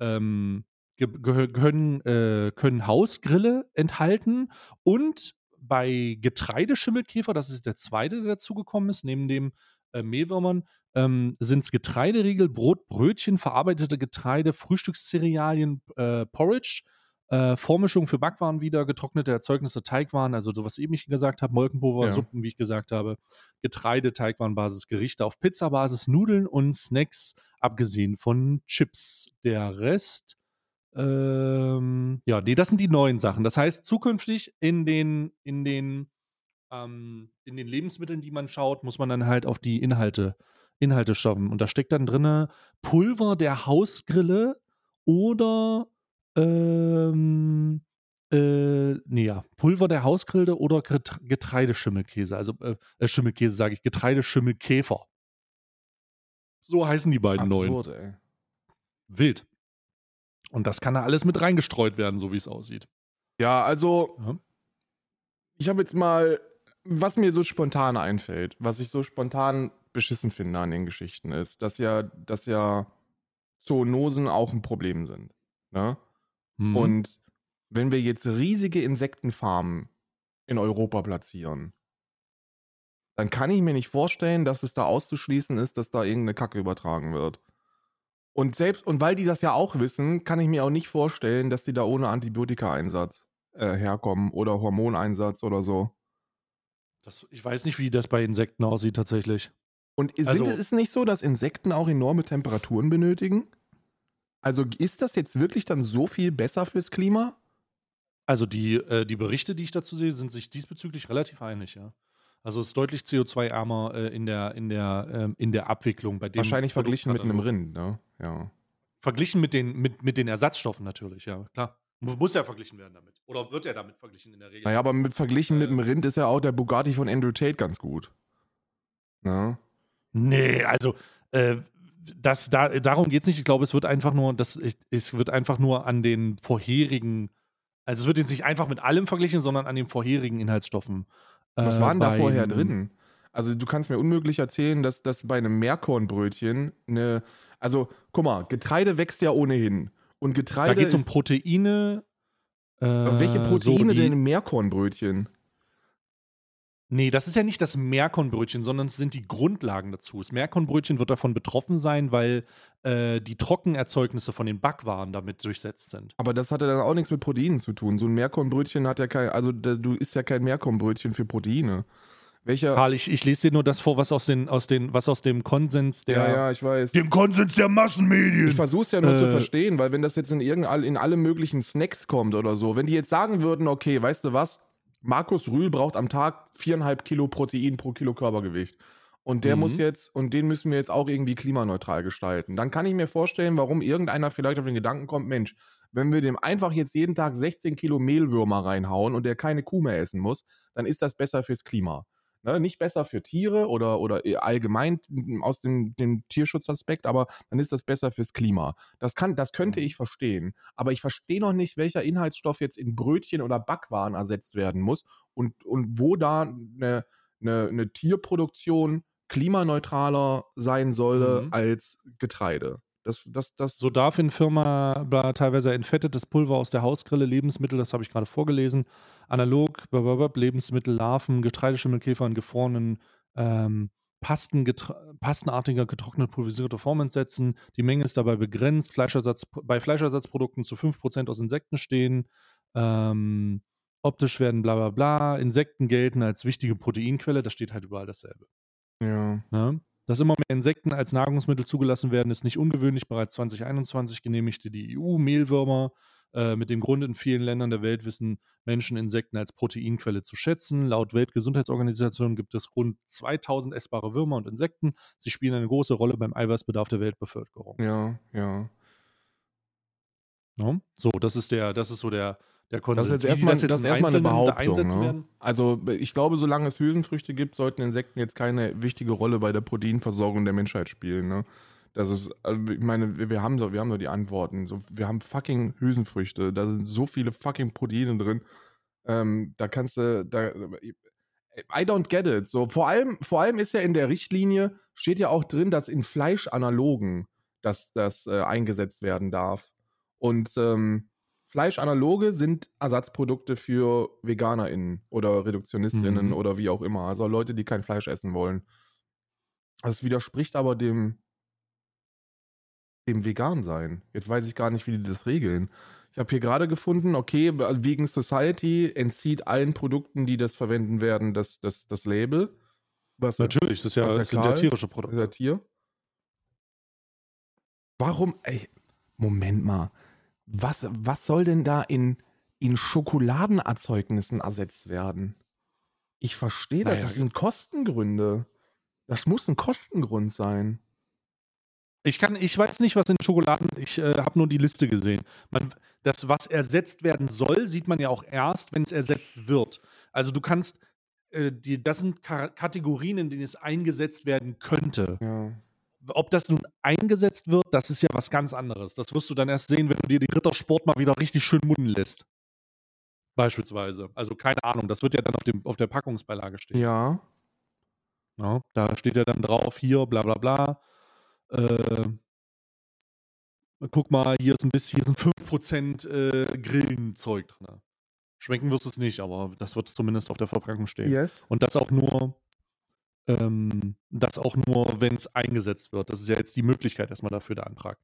ähm, können, äh, können Hausgrille enthalten und bei Getreideschimmelkäfer, das ist der zweite, der dazugekommen ist, neben dem äh, Mehlwürmern, ähm, sind es Getreideriegel, Brot, Brötchen, verarbeitete Getreide, Frühstückscerealien, äh, Porridge, äh, Vormischung für Backwaren wieder, getrocknete Erzeugnisse, Teigwaren, also so was eben ich gesagt habe, Molkenpulver, ja. Suppen, wie ich gesagt habe, Getreide, Teigwarenbasis, Gerichte auf Pizzabasis, Nudeln und Snacks, abgesehen von Chips. Der Rest ähm, ja, nee, das sind die neuen Sachen. Das heißt, zukünftig in den, in den, ähm, in den Lebensmitteln, die man schaut, muss man dann halt auf die Inhalte, Inhalte schauen. Und da steckt dann drin Pulver der Hausgrille oder ähm, äh, nee, ja, Pulver der Hausgrille oder Getreideschimmelkäse. Also äh, äh Schimmelkäse sage ich, Getreideschimmelkäfer. So heißen die beiden Absurd, neuen. Ey. Wild. Und das kann da alles mit reingestreut werden, so wie es aussieht. Ja, also ja. ich habe jetzt mal, was mir so spontan einfällt, was ich so spontan beschissen finde an den Geschichten ist, dass ja, dass ja Zoonosen auch ein Problem sind. Ne? Mhm. Und wenn wir jetzt riesige Insektenfarmen in Europa platzieren, dann kann ich mir nicht vorstellen, dass es da auszuschließen ist, dass da irgendeine Kacke übertragen wird. Und selbst, und weil die das ja auch wissen, kann ich mir auch nicht vorstellen, dass die da ohne Antibiotika-Einsatz äh, herkommen oder Hormoneinsatz oder so. Das, ich weiß nicht, wie das bei Insekten aussieht tatsächlich. Und ist, also, es nicht so, dass Insekten auch enorme Temperaturen benötigen? Also ist das jetzt wirklich dann so viel besser fürs Klima? Also die, äh, die Berichte, die ich dazu sehe, sind sich diesbezüglich relativ einig, ja. Also es ist deutlich CO2-ärmer äh, in, der, in, der, ähm, in der Abwicklung. Bei dem Wahrscheinlich verglichen mit einem Rind, ne? Ja. Verglichen mit den, mit, mit den Ersatzstoffen natürlich, ja, klar. Muss ja verglichen werden damit. Oder wird er damit verglichen in der Regel? Naja, aber mit, verglichen äh, mit dem Rind ist ja auch der Bugatti von Andrew Tate ganz gut. Ja. Nee, also äh, das, da, darum geht es nicht. Ich glaube, es wird einfach nur, das, es wird einfach nur an den vorherigen, also es wird jetzt nicht einfach mit allem verglichen, sondern an den vorherigen Inhaltsstoffen was waren da vorher drin? Also du kannst mir unmöglich erzählen, dass das bei einem Meerkornbrötchen eine, also guck mal, Getreide wächst ja ohnehin. Und Getreide. Da geht es um Proteine, Äh, Welche Proteine so denn im Meerkornbrötchen? Nee, das ist ja nicht das Meerkornbrötchen, sondern es sind die Grundlagen dazu. Das Meerkornbrötchen wird davon betroffen sein, weil äh, die Trockenerzeugnisse von den Backwaren damit durchsetzt sind. Aber das hat ja dann auch nichts mit Proteinen zu tun. So ein Meerkornbrötchen hat ja kein, also da, du isst ja kein Meerkornbrötchen für Proteine. Welcher? Karl, ich, ich lese dir nur das vor, was aus, den, aus, den, was aus dem Konsens der. ja, ja, ich weiß. Dem Konsens der Massenmedien. Ich versuche es ja nur zu Äh. verstehen, weil wenn das jetzt in, irgendall, in alle möglichen Snacks kommt oder so, wenn die jetzt sagen würden, okay, weißt du was, Markus Rühl braucht am Tag viereinhalb Kilo Protein pro Kilo Körpergewicht. Und der Mhm. muss jetzt, und den müssen wir jetzt auch irgendwie klimaneutral gestalten. Dann kann ich mir vorstellen, warum irgendeiner vielleicht auf den Gedanken kommt, Mensch, wenn wir dem einfach jetzt jeden Tag 16 Kilo Mehlwürmer reinhauen und der keine Kuh mehr essen muss, dann ist das besser fürs Klima. Ne, nicht besser für Tiere oder, oder allgemein aus dem, dem Tierschutzaspekt, aber dann ist das besser fürs Klima. Das, kann, das könnte ich verstehen. Aber ich verstehe noch nicht, welcher Inhaltsstoff jetzt in Brötchen oder Backwaren ersetzt werden muss und, und wo da eine, eine, eine Tierproduktion klimaneutraler sein solle Mhm. als Getreide. Das, das, das, So darf in Firma teilweise entfettetes Pulver aus der Hausgrille, Lebensmittel, das habe ich gerade vorgelesen, analog, blablabla, Lebensmittel, Larven, Getreideschimmelkäfer in gefrorenen ähm, Pasten, getra- pastenartiger getrocknet pulverisierte Form entsetzen. Die Menge ist dabei begrenzt. Fleischersatz, bei Fleischersatzprodukten zu 5% aus Insekten stehen. Ähm, optisch werden bla bla bla. Insekten gelten als wichtige Proteinquelle. Das steht halt überall dasselbe. ja. Ne? Dass immer mehr Insekten als Nahrungsmittel zugelassen werden, ist nicht ungewöhnlich. Bereits 2021 genehmigte die EU Mehlwürmer. Äh, mit dem Grund in vielen Ländern der Welt wissen Menschen Insekten als Proteinquelle zu schätzen. Laut Weltgesundheitsorganisation gibt es rund 2000 essbare Würmer und Insekten. Sie spielen eine große Rolle beim Eiweißbedarf der Weltbevölkerung. Ja, ja. Ne? So, das ist der, das ist so der, der Das Konsens. ist jetzt erstmal, das jetzt das erstmal eine Behauptung. Ne? Also ich glaube, solange es Hülsenfrüchte gibt, sollten Insekten jetzt keine wichtige Rolle bei der Proteinversorgung der Menschheit spielen. Ne? Das ist, also ich meine, wir, wir haben so, wir haben so die Antworten. So, wir haben fucking Hülsenfrüchte. Da sind so viele fucking Proteine drin. Ähm, da kannst du, da, I don't get it. So, vor allem, vor allem ist ja in der Richtlinie, steht ja auch drin, dass in Fleischanalogen das, das äh, eingesetzt werden darf. Und ähm, Fleischanaloge sind Ersatzprodukte für VeganerInnen oder ReduktionistInnen Mhm. oder wie auch immer. Also Leute, die kein Fleisch essen wollen. Das widerspricht aber dem, dem Vegan-Sein. Jetzt weiß ich gar nicht, wie die das regeln. Ich habe hier gerade gefunden, okay, Vegan Society entzieht allen Produkten, die das verwenden werden, das, das, das Label. Was Natürlich, das, ist ja, das sind ja ist. tierische ist Produkte. ja Tier. Warum, ey, Moment mal. Was, was soll denn da in, in Schokoladenerzeugnissen ersetzt werden? Ich verstehe das. Naja. Das sind Kostengründe. Das muss ein Kostengrund sein. Ich kann, ich weiß nicht, was in Schokoladen, ich äh, habe nur die Liste gesehen. Man, das, was ersetzt werden soll, sieht man ja auch erst, wenn es ersetzt wird. Also du kannst, äh, die, das sind Ka Kategorien, in denen es eingesetzt werden könnte. Ja. Ob das nun eingesetzt wird, das ist ja was ganz anderes. Das wirst du dann erst sehen, wenn du dir die Rittersport mal wieder richtig schön munnen lässt. Beispielsweise. Also keine Ahnung, das wird ja dann auf, dem, auf der Packungsbeilage stehen. Ja. Ja, da steht ja dann drauf, hier, bla bla bla. Äh, guck mal, hier ist ein bisschen, hier sind 5% äh, Grillenzeug drin. Schmecken wirst du es nicht, aber das wird zumindest auf der Verpackung stehen. Yes. Und das auch nur, ähm, das auch nur, wenn es eingesetzt wird. Das ist ja jetzt die Möglichkeit erstmal dafür, der Antrag.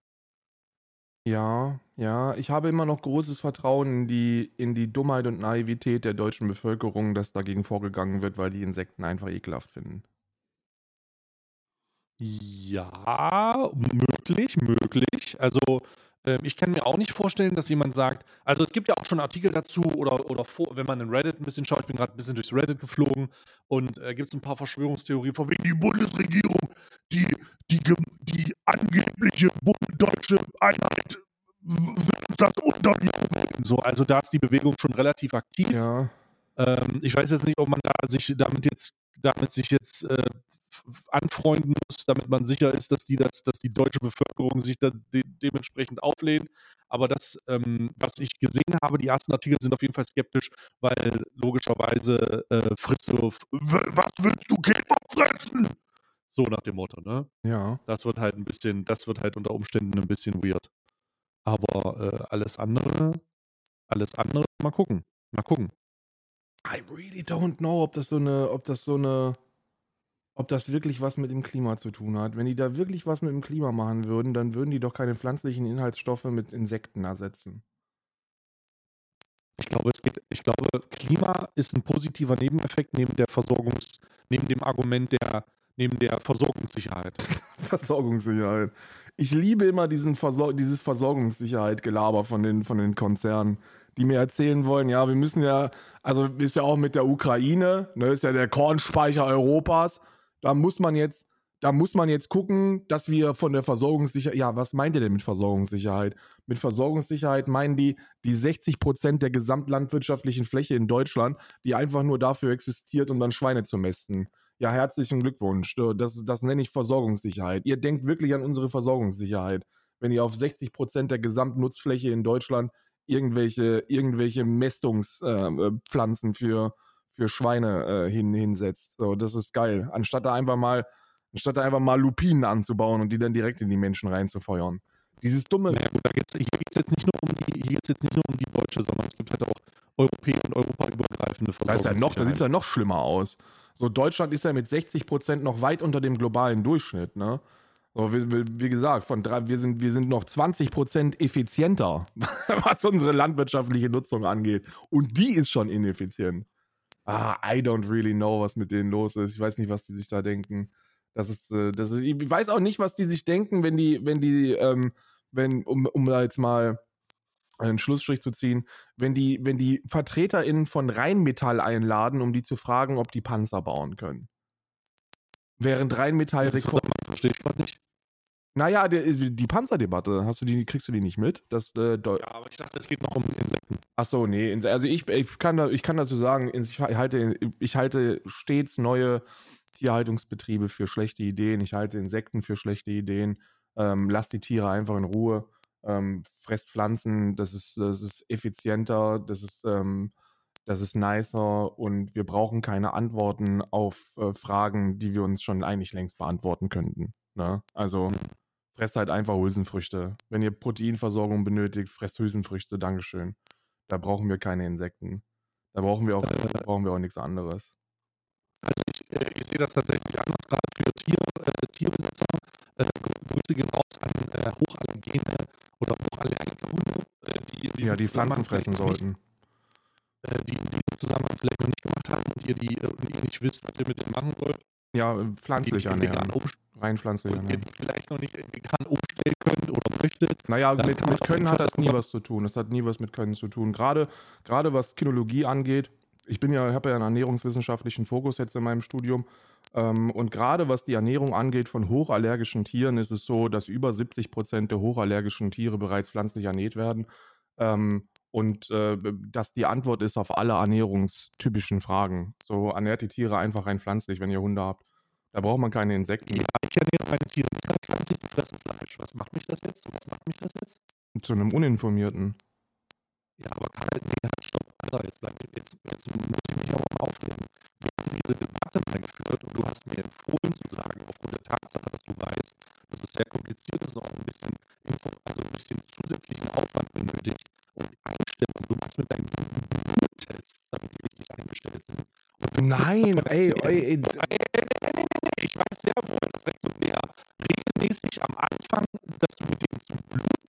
Ja, ja. Ich habe immer noch großes Vertrauen in die, in die Dummheit und Naivität der deutschen Bevölkerung, dass dagegen vorgegangen wird, weil die Insekten einfach ekelhaft finden. Ja, möglich, möglich. Also ich kann mir auch nicht vorstellen, dass jemand sagt, also es gibt ja auch schon Artikel dazu oder, oder vor, wenn man in Reddit ein bisschen schaut, ich bin gerade ein bisschen durchs Reddit geflogen und äh, gibt es ein paar Verschwörungstheorien von wegen die Bundesregierung, die, die, die angebliche deutsche Einheit w- will uns das unterjubeln. So, also da ist die Bewegung schon relativ aktiv. Ja. Ähm, ich weiß jetzt nicht, ob man da sich damit jetzt, damit sich jetzt äh, anfreunden muss, damit man sicher ist, dass die, das, dass die deutsche Bevölkerung sich da de dementsprechend auflehnt. Aber das, ähm, was ich gesehen habe, die ersten Artikel sind auf jeden Fall skeptisch, weil logischerweise äh, frisst du, was willst du Käfer fressen? So nach dem Motto, ne? Ja. Das wird halt ein bisschen, das wird halt unter Umständen ein bisschen weird. Aber äh, alles andere, Alles andere, mal gucken. Mal gucken. I really don't know, ob das so eine, ob das so eine, ob das wirklich was mit dem Klima zu tun hat. Wenn die da wirklich was mit dem Klima machen würden, dann würden die doch keine pflanzlichen Inhaltsstoffe mit Insekten ersetzen. Ich glaube, es geht, ich glaube, Klima ist ein positiver Nebeneffekt neben der Versorgungs, neben dem Argument der, neben der Versorgungssicherheit. Versorgungssicherheit. Ich liebe immer diesen Versor dieses Versorgungssicherheit-Gelaber von den, von den Konzernen, die mir erzählen wollen, ja, wir müssen ja, also ist ja auch mit der Ukraine, ne, ist ja der Kornspeicher Europas. Da muss man jetzt, da muss man jetzt gucken, dass wir von der Versorgungssicherheit, ja, was meint ihr denn mit Versorgungssicherheit? Mit Versorgungssicherheit meinen die die 60 Prozent der gesamtlandwirtschaftlichen Fläche in Deutschland, die einfach nur dafür existiert, um dann Schweine zu mästen. Ja, herzlichen Glückwunsch. Das, das nenne ich Versorgungssicherheit. Ihr denkt wirklich an unsere Versorgungssicherheit, wenn ihr auf 60 Prozent der Gesamtnutzfläche in Deutschland irgendwelche, irgendwelche Mästungspflanzen äh, für, für Schweine äh, hin, hinsetzt. So, das ist geil. Anstatt da einfach mal, anstatt da einfach mal Lupinen anzubauen und die dann direkt in die Menschen reinzufeuern. Dieses dumme. Naja, gut, da geht's, hier geht es jetzt nicht nur um die, hier geht's jetzt nicht nur um die deutsche, sondern es gibt halt auch europäische und europaübergreifende Da ist ja noch, da sieht es ja noch schlimmer aus. So, Deutschland ist ja mit 60 Prozent noch weit unter dem globalen Durchschnitt, ne? So, wie, wie, gesagt, von drei, wir, sind, wir sind noch 20 Prozent effizienter, was unsere landwirtschaftliche Nutzung angeht. Und die ist schon ineffizient. Ah, I don't really know, was mit denen los ist. Ich weiß nicht, was die sich da denken. Das ist, äh, das ist, ich weiß auch nicht, was die sich denken, wenn die, wenn die, ähm, wenn, um, um da jetzt mal einen Schlussstrich zu ziehen, wenn die, wenn die VertreterInnen von Rheinmetall einladen, um die zu fragen, ob die Panzer bauen können. Während Rheinmetall Rekord. Verstehe ich gerade nicht. Naja, die, die Panzerdebatte, hast du die, kriegst du die nicht mit? Das, äh, ja, aber ich dachte, es geht noch um Insekten. Achso, nee. Also ich, ich, kann da, ich kann dazu sagen, ich halte, ich halte stets neue Tierhaltungsbetriebe für schlechte Ideen. Ich halte Insekten für schlechte Ideen. Ähm, lass die Tiere einfach in Ruhe ähm, fresst Pflanzen, das ist, das ist effizienter, das ist, ähm, das ist nicer und wir brauchen keine Antworten auf äh, Fragen, die wir uns schon eigentlich längst beantworten könnten. Ne? Also fresst halt einfach Hülsenfrüchte. Wenn ihr Proteinversorgung benötigt, fresst Hülsenfrüchte, Dankeschön. Da brauchen wir keine Insekten. Da brauchen wir auch, äh, brauchen wir auch nichts anderes. Also ich, äh, ich sehe das tatsächlich anders, gerade für Tier, äh, Tierbesitzer. Äh, Grüße gehen raus an äh, hochallergene oder hochallergische Hunde, die, die ja die Pflanzen fressen sollten. Äh, die, die den Zusammenhang vielleicht noch nicht gemacht haben und ihr, die, und ihr nicht wisst, was ihr mit denen machen sollt. Ja, pflanzlich ernähren. Rein pflanzlich ernähren. Und ihr die vielleicht noch nicht vegan umstellen könnt oder möchtet. Naja, mit, mit Können hat das nie was zu tun. Das hat nie was mit Können zu tun. Gerade, gerade was Kinologie angeht, ich bin ja, habe ja einen ernährungswissenschaftlichen Fokus jetzt in meinem Studium. Ähm, und gerade was die Ernährung angeht von hochallergischen Tieren, ist es so, dass über 70 Prozent der hochallergischen Tiere bereits pflanzlich ernährt werden. Ähm, und äh, dass die Antwort ist auf alle ernährungstypischen Fragen. So ernährt die Tiere einfach rein pflanzlich, wenn ihr Hunde habt. Da braucht man keine Insekten. Ja, ich ernähre meine Tiere nicht rein pflanzlich, die fressen Fleisch. Was macht mich das jetzt? Was macht mich das jetzt? Zu einem Uninformierten. Ja, aber Karl, nee, halt, stopp, Alter, jetzt, bleib, jetzt, jetzt muss ich mich aber mal aufklären. Wir haben diese Debatte mal geführt und du hast mir empfohlen zu sagen, aufgrund der Tatsache, dass du weißt, dass es sehr kompliziert ist und auch ein bisschen, also ein bisschen zusätzlichen Nein, ey, ey, ey, ich weiß sehr wohl, dass Rektionär regelmäßig am Anfang, dass du mit denen zum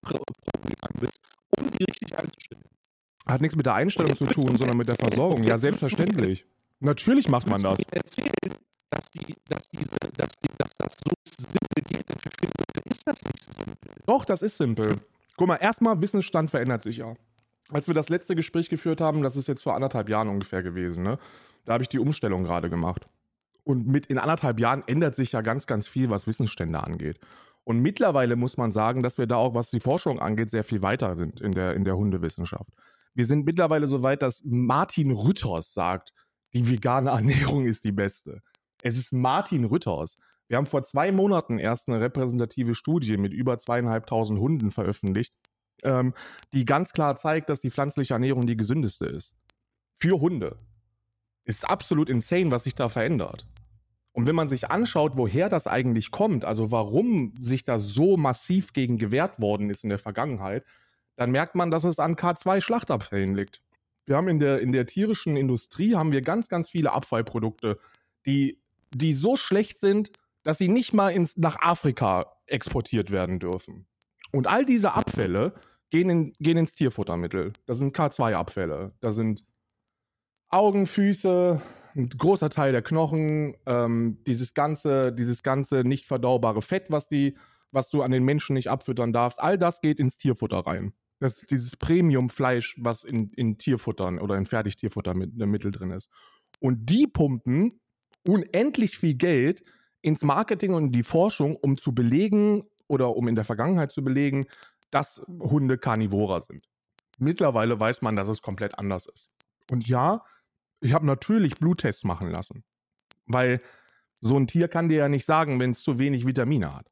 Blutproben gegangen bist, um die richtig einzustellen. Hat nichts mit der Einstellung zu tun, sondern mit der Versorgung. Ja, selbstverständlich. Natürlich macht man das. erzählen, dass, die, dass, diese, dass, die, dass das so simpel geht, denn für viele Leute ist das nicht simpel. Doch, das ist simpel. Guck mal, erstmal, Wissensstand verändert sich ja. Als wir das letzte Gespräch geführt haben, das ist jetzt vor anderthalb Jahren ungefähr gewesen, ne? Da habe ich die Umstellung gerade gemacht. Und mit in anderthalb Jahren ändert sich ja ganz, ganz viel, was Wissensstände angeht. Und mittlerweile muss man sagen, dass wir da auch, was die Forschung angeht, sehr viel weiter sind in der, in der Hundewissenschaft. Wir sind mittlerweile so weit, dass Martin Rütters sagt, die vegane Ernährung ist die beste. Es ist Martin Rütters. Wir haben vor zwei Monaten erst eine repräsentative Studie mit über zweieinhalbtausend Hunden veröffentlicht, ähm, die ganz klar zeigt, dass die pflanzliche Ernährung die gesündeste ist. Für Hunde. Ist absolut insane, was sich da verändert. Und wenn man sich anschaut, woher das eigentlich kommt, also warum sich da so massiv gegen gewehrt worden ist in der Vergangenheit, dann merkt man, dass es an K2-Schlachtabfällen liegt. Wir haben in der, in der tierischen Industrie haben wir ganz, ganz viele Abfallprodukte, die, die so schlecht sind, dass sie nicht mal ins, nach Afrika exportiert werden dürfen. Und all diese Abfälle gehen, in, gehen ins Tierfuttermittel. Das sind K2-Abfälle. Da sind Augen, Füße, ein großer Teil der Knochen, ähm, dieses ganze, dieses ganze nicht verdaubare Fett, was, die, was du an den Menschen nicht abfüttern darfst, all das geht ins Tierfutter rein. Das ist dieses Premium-Fleisch, was in, in Tierfuttern oder in Fertigtierfuttermittel drin ist. Und die pumpen unendlich viel Geld ins Marketing und in die Forschung, um zu belegen oder um in der Vergangenheit zu belegen, dass Hunde Karnivorer sind. Mittlerweile weiß man, dass es komplett anders ist. Und ja, ich habe natürlich Bluttests machen lassen. Weil so ein Tier kann dir ja nicht sagen, wenn es zu wenig Vitamine hat.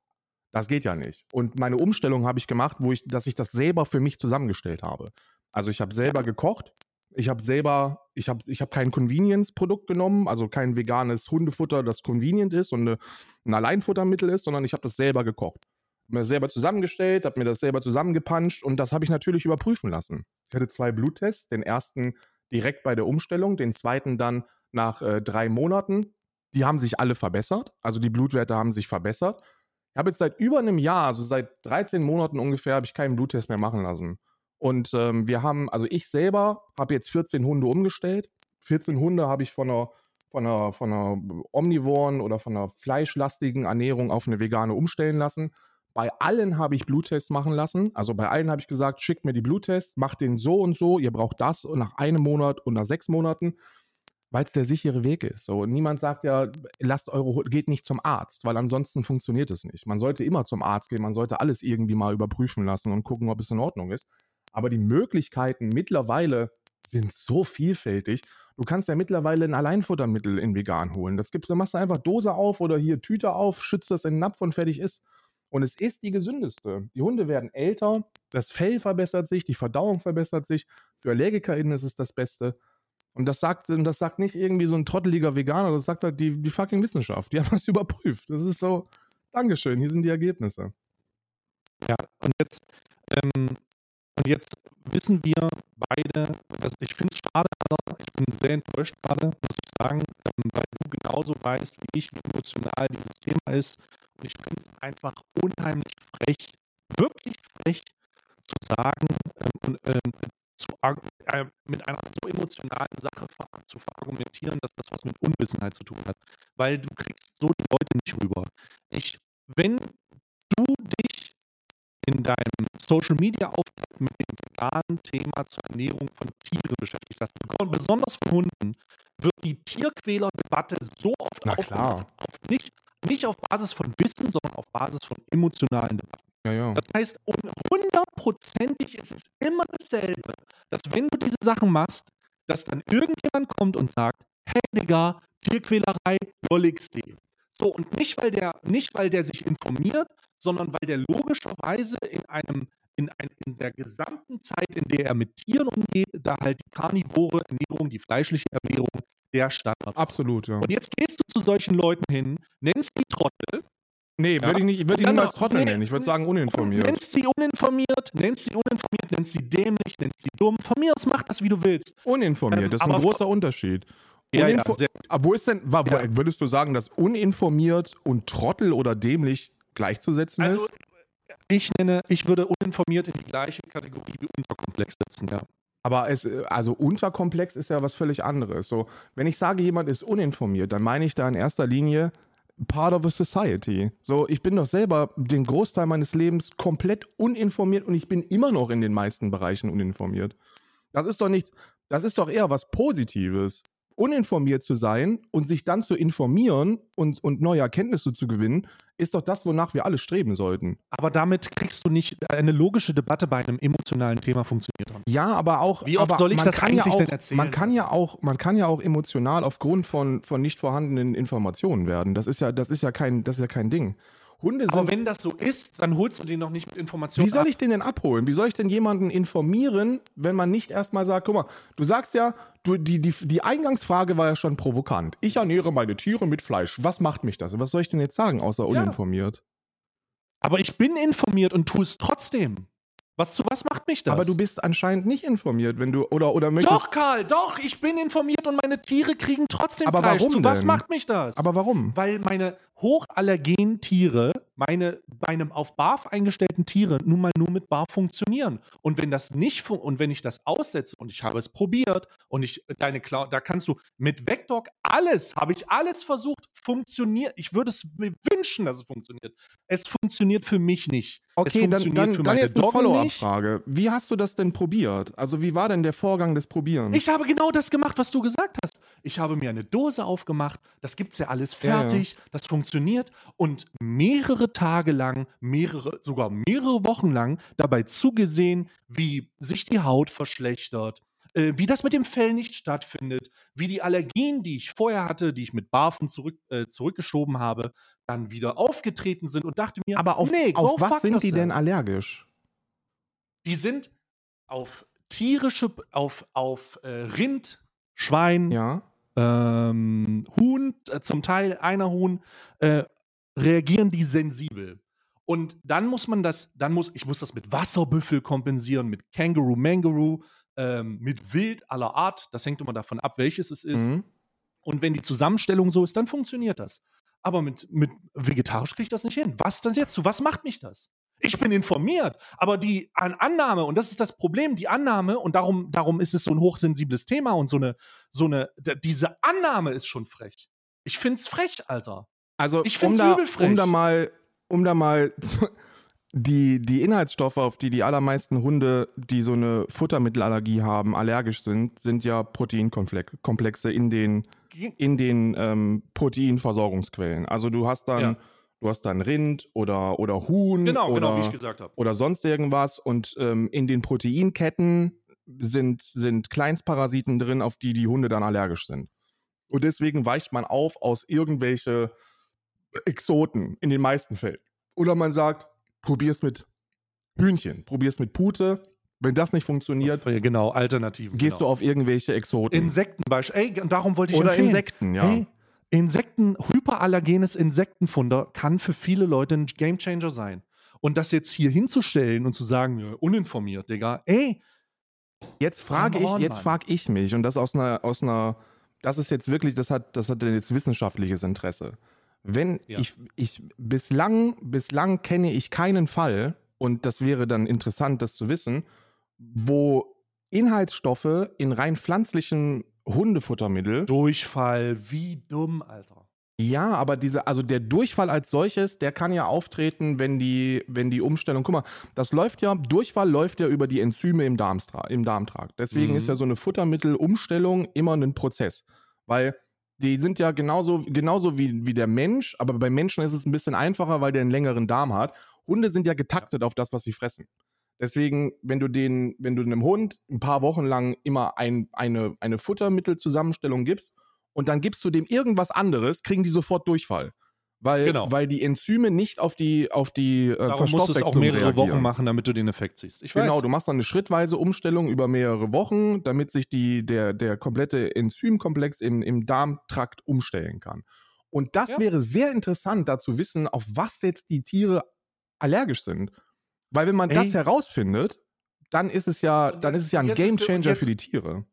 Das geht ja nicht. Und meine Umstellung habe ich gemacht, wo ich, dass ich das selber für mich zusammengestellt habe. Also ich habe selber gekocht. Ich habe selber, ich habe ich hab kein Convenience-Produkt genommen, also kein veganes Hundefutter, das convenient ist und eine, ein Alleinfuttermittel ist, sondern ich habe das selber gekocht. Mir selber zusammengestellt, habe mir das selber zusammengepanscht und das habe ich natürlich überprüfen lassen. Ich hatte zwei Bluttests. Den ersten direkt bei der Umstellung, den zweiten dann nach äh, drei Monaten. Die haben sich alle verbessert, also die Blutwerte haben sich verbessert. Ich habe jetzt seit über einem Jahr, also seit 13 Monaten ungefähr, habe ich keinen Bluttest mehr machen lassen. Und ähm, wir haben, also ich selber habe jetzt 14 Hunde umgestellt. 14 Hunde habe ich von einer, von, einer, von einer omnivoren oder von einer fleischlastigen Ernährung auf eine vegane umstellen lassen. Bei allen habe ich Bluttests machen lassen. Also bei allen habe ich gesagt, schickt mir die Bluttests, macht den so und so, ihr braucht das und nach einem Monat und nach sechs Monaten, weil es der sichere Weg ist. So, niemand sagt ja, lasst eure, geht nicht zum Arzt, weil ansonsten funktioniert es nicht. Man sollte immer zum Arzt gehen, man sollte alles irgendwie mal überprüfen lassen und gucken, ob es in Ordnung ist. Aber die Möglichkeiten mittlerweile sind so vielfältig. Du kannst ja mittlerweile ein Alleinfuttermittel in vegan holen. Das gibt's, da machst du einfach Dose auf oder hier Tüte auf, schützt das in den Napf und fertig ist. Und es ist die gesündeste. Die Hunde werden älter, das Fell verbessert sich, die Verdauung verbessert sich. Für AllergikerInnen ist es das Beste. Und das sagt, das sagt nicht irgendwie so ein trotteliger Veganer, das sagt halt die, die fucking Wissenschaft. Die haben das überprüft. Das ist so, Dankeschön, hier sind die Ergebnisse. Ja, und jetzt, ähm, und jetzt wissen wir beide, dass ich finde es schade, ich bin sehr enttäuscht gerade, muss ich sagen, ähm, weil du genauso weißt wie ich, wie emotional dieses Thema ist und ich finde es einfach unheimlich frech, wirklich frech zu sagen ähm, und ähm, zu, äh, mit einer so emotionalen Sache zu verargumentieren, dass das was mit Unwissenheit zu tun hat. Weil du kriegst so die Leute nicht rüber. Ich, wenn du dich in deinem Social Media Auftritt mit dem veganen Thema zur Ernährung von Tieren beschäftigt hast, besonders von Hunden, wird die Tierquäler-Debatte so oft Na klar. auf nicht nicht auf Basis von Wissen, sondern auf Basis von emotionalen Debatten. Ja, ja. Das heißt, hundertprozentig ist es immer dasselbe, dass wenn du diese Sachen machst, dass dann irgendjemand kommt und sagt, hey Digga, Tierquälerei, lolligste. So, und nicht weil der, nicht weil der sich informiert, sondern weil der logischerweise in einem, in, ein, in der gesamten Zeit, in der er mit Tieren umgeht, da halt die karnivore Ernährung, die fleischliche Ernährung der Standard. Absolut, ja. Und jetzt gehst du zu solchen Leuten hin, nennst die Trottel. Nee, Ja. würde ich nicht, ich ihn dann niemals noch- Trottel nennen. Ich würde sagen uninformiert. Nennst sie uninformiert, nennst sie uninformiert, nennst sie dämlich, nennst sie dumm. Von mir aus mach das, wie du willst. Uninformiert, Ähm, das ist ein großer Unterschied. Ja, ja, Aber wo ist denn, wo, Ja. würdest du sagen, dass uninformiert und Trottel oder dämlich gleichzusetzen Also, ist? ich nenne, ich würde uninformiert in die gleiche Kategorie wie unterkomplex setzen, ja. Aber es, äh, also unterkomplex ist ja was völlig anderes. So, wenn ich sage, jemand ist uninformiert, dann meine ich da in erster Linie part of a society. So, ich bin doch selber den Großteil meines Lebens komplett uninformiert und ich bin immer noch in den meisten Bereichen uninformiert. Das ist doch nichts, das ist doch eher was Positives. Uninformiert zu sein und sich dann zu informieren und, und neue Erkenntnisse zu gewinnen, ist doch das, wonach wir alle streben sollten. Aber damit kriegst du nicht eine logische Debatte bei einem emotionalen Thema funktioniert. Dann. Ja, aber auch. Wie oft soll ich das kann ja eigentlich auch, denn erzählen? Man kann ja auch, man kann ja auch emotional aufgrund von, von nicht vorhandenen Informationen werden. Das ist ja, das ist ja kein, das ist ja kein Ding. Hunde sind. Aber wenn das so ist, dann holst du den noch nicht mit Informationen wie soll ich den denn abholen? Wie soll ich denn jemanden informieren, wenn man nicht erstmal sagt, guck mal, du sagst ja, du, die, die, die Eingangsfrage war ja schon provokant. Ich ernähre meine Tiere mit Fleisch. Was macht mich das? Was soll ich denn jetzt sagen, außer uninformiert? Aber ich bin informiert und tue es trotzdem. Was zu was macht mich das? Aber du bist anscheinend nicht informiert, wenn du oder oder möchtest. Doch, Karl, doch, ich bin informiert und meine Tiere kriegen trotzdem Aber Fleisch. warum zu was denn? macht mich das? Aber warum? weil meine hochallergenen Tiere, meine meinem auf BAF eingestellten Tiere nun mal nur mit BAF funktionieren. Und wenn das nicht fun und wenn ich das aussetze und ich habe es probiert und ich deine Cloud, da kannst du mit Vector alles, habe ich alles versucht, funktioniert. Ich würde es mir wünschen, dass es funktioniert. Es funktioniert für mich nicht. Okay, es dann, funktioniert dann, für dann meine jetzt eine Doggen nicht. Follow-up-Frage. Wie hast du das denn probiert? Also wie war denn der Vorgang des Probierens? Ich habe genau das gemacht, was du gesagt hast. Ich habe mir eine Dose aufgemacht, das gibt's ja alles Ja, ja. fertig, das funktioniert und mehrere Tage lang, mehrere, sogar mehrere Wochen lang dabei zugesehen, wie sich die Haut verschlechtert, äh, wie das mit dem Fell nicht stattfindet, wie die Allergien, die ich vorher hatte, die ich mit Barfen zurück, äh, zurückgeschoben habe, dann wieder aufgetreten sind und dachte mir, Aber auf, nee, auf was sind die denn allergisch? Die sind auf tierische, auf, auf äh, Rind, Schwein, Ja. ähm, Huhn, äh, zum Teil einer Huhn, äh, reagieren die sensibel. Und dann muss man das, dann muss, ich muss das mit Wasserbüffel kompensieren, mit Kangaroo, Mangaroo, ähm, mit Wild aller Art. Das hängt immer davon ab, welches es ist. Mhm. Und wenn die Zusammenstellung so ist, dann funktioniert das. Aber mit, mit vegetarisch kriege ich das nicht hin. Was denn jetzt? Zu was macht mich das? Ich bin informiert, aber die An Annahme, und das ist das Problem, die Annahme, und darum, darum ist es so ein hochsensibles Thema und so eine, so eine, diese Annahme ist schon frech. Ich find's frech, Alter. Also Ich um find's da, übel frech. um da mal, um da mal zu- die, die Inhaltsstoffe, auf die die allermeisten Hunde, die so eine Futtermittelallergie haben, allergisch sind, sind ja Proteinkomplexe in den, in den ähm, Proteinversorgungsquellen. Also du hast dann, Ja. du hast dann Rind oder, oder Huhn Genau, oder, genau, wie ich gesagt habe. oder sonst irgendwas und ähm, in den Proteinketten sind, sind Kleinstparasiten drin, auf die die Hunde dann allergisch sind. Und deswegen weicht man auf aus irgendwelche Exoten in den meisten Fällen. Oder man sagt, probier's mit Hühnchen, probier's mit Pute. Wenn das nicht funktioniert, Genau, Alternativen. gehst genau. du auf irgendwelche Exoten. Insekten beispielsweise. Ey, und darum wollte ich Oder empfehlen. Insekten, ja. Ey, Insekten, hyperallergenes Insektenfunder kann für viele Leute ein Gamechanger sein. Und das jetzt hier hinzustellen und zu sagen, ja, uninformiert, Digga, ey, Jetzt frage ich, on, jetzt Mann. frage ich mich, und das aus einer, aus einer, das ist jetzt wirklich, das hat, das hat jetzt wissenschaftliches Interesse. Wenn Ja. ich, ich bislang, bislang kenne ich keinen Fall, und das wäre dann interessant, das zu wissen, wo Inhaltsstoffe in rein pflanzlichen Hundefuttermittel Durchfall, wie dumm, Alter. Ja, aber diese, also der Durchfall als solches, der kann ja auftreten, wenn die, wenn die Umstellung, guck mal, das läuft ja, Durchfall läuft ja über die Enzyme im, Darmstra im Darmtrakt. Deswegen Mhm. ist ja so eine Futtermittelumstellung immer ein Prozess. Weil die sind ja genauso, genauso wie, wie der Mensch, aber bei Menschen ist es ein bisschen einfacher, weil der einen längeren Darm hat. Hunde sind ja getaktet auf das, was sie fressen. Deswegen, wenn du den, wenn du einem Hund ein paar Wochen lang immer ein, eine, eine Futtermittelzusammenstellung gibst und dann gibst du dem irgendwas anderes, kriegen die sofort Durchfall. Weil, Genau. weil die Enzyme nicht auf die, auf die äh, Darum musst du es auch mehrere reagieren. Wochen machen, damit du den Effekt siehst. Ich Genau, weiß. du machst dann eine schrittweise Umstellung über mehrere Wochen, damit sich die, der, der komplette Enzymkomplex im, im Darmtrakt umstellen kann. Und das Ja. wäre sehr interessant, da zu wissen, auf was jetzt die Tiere allergisch sind. Weil wenn man Ey. das herausfindet, dann ist es ja, dann ist es ja ein Gamechanger für die Tiere.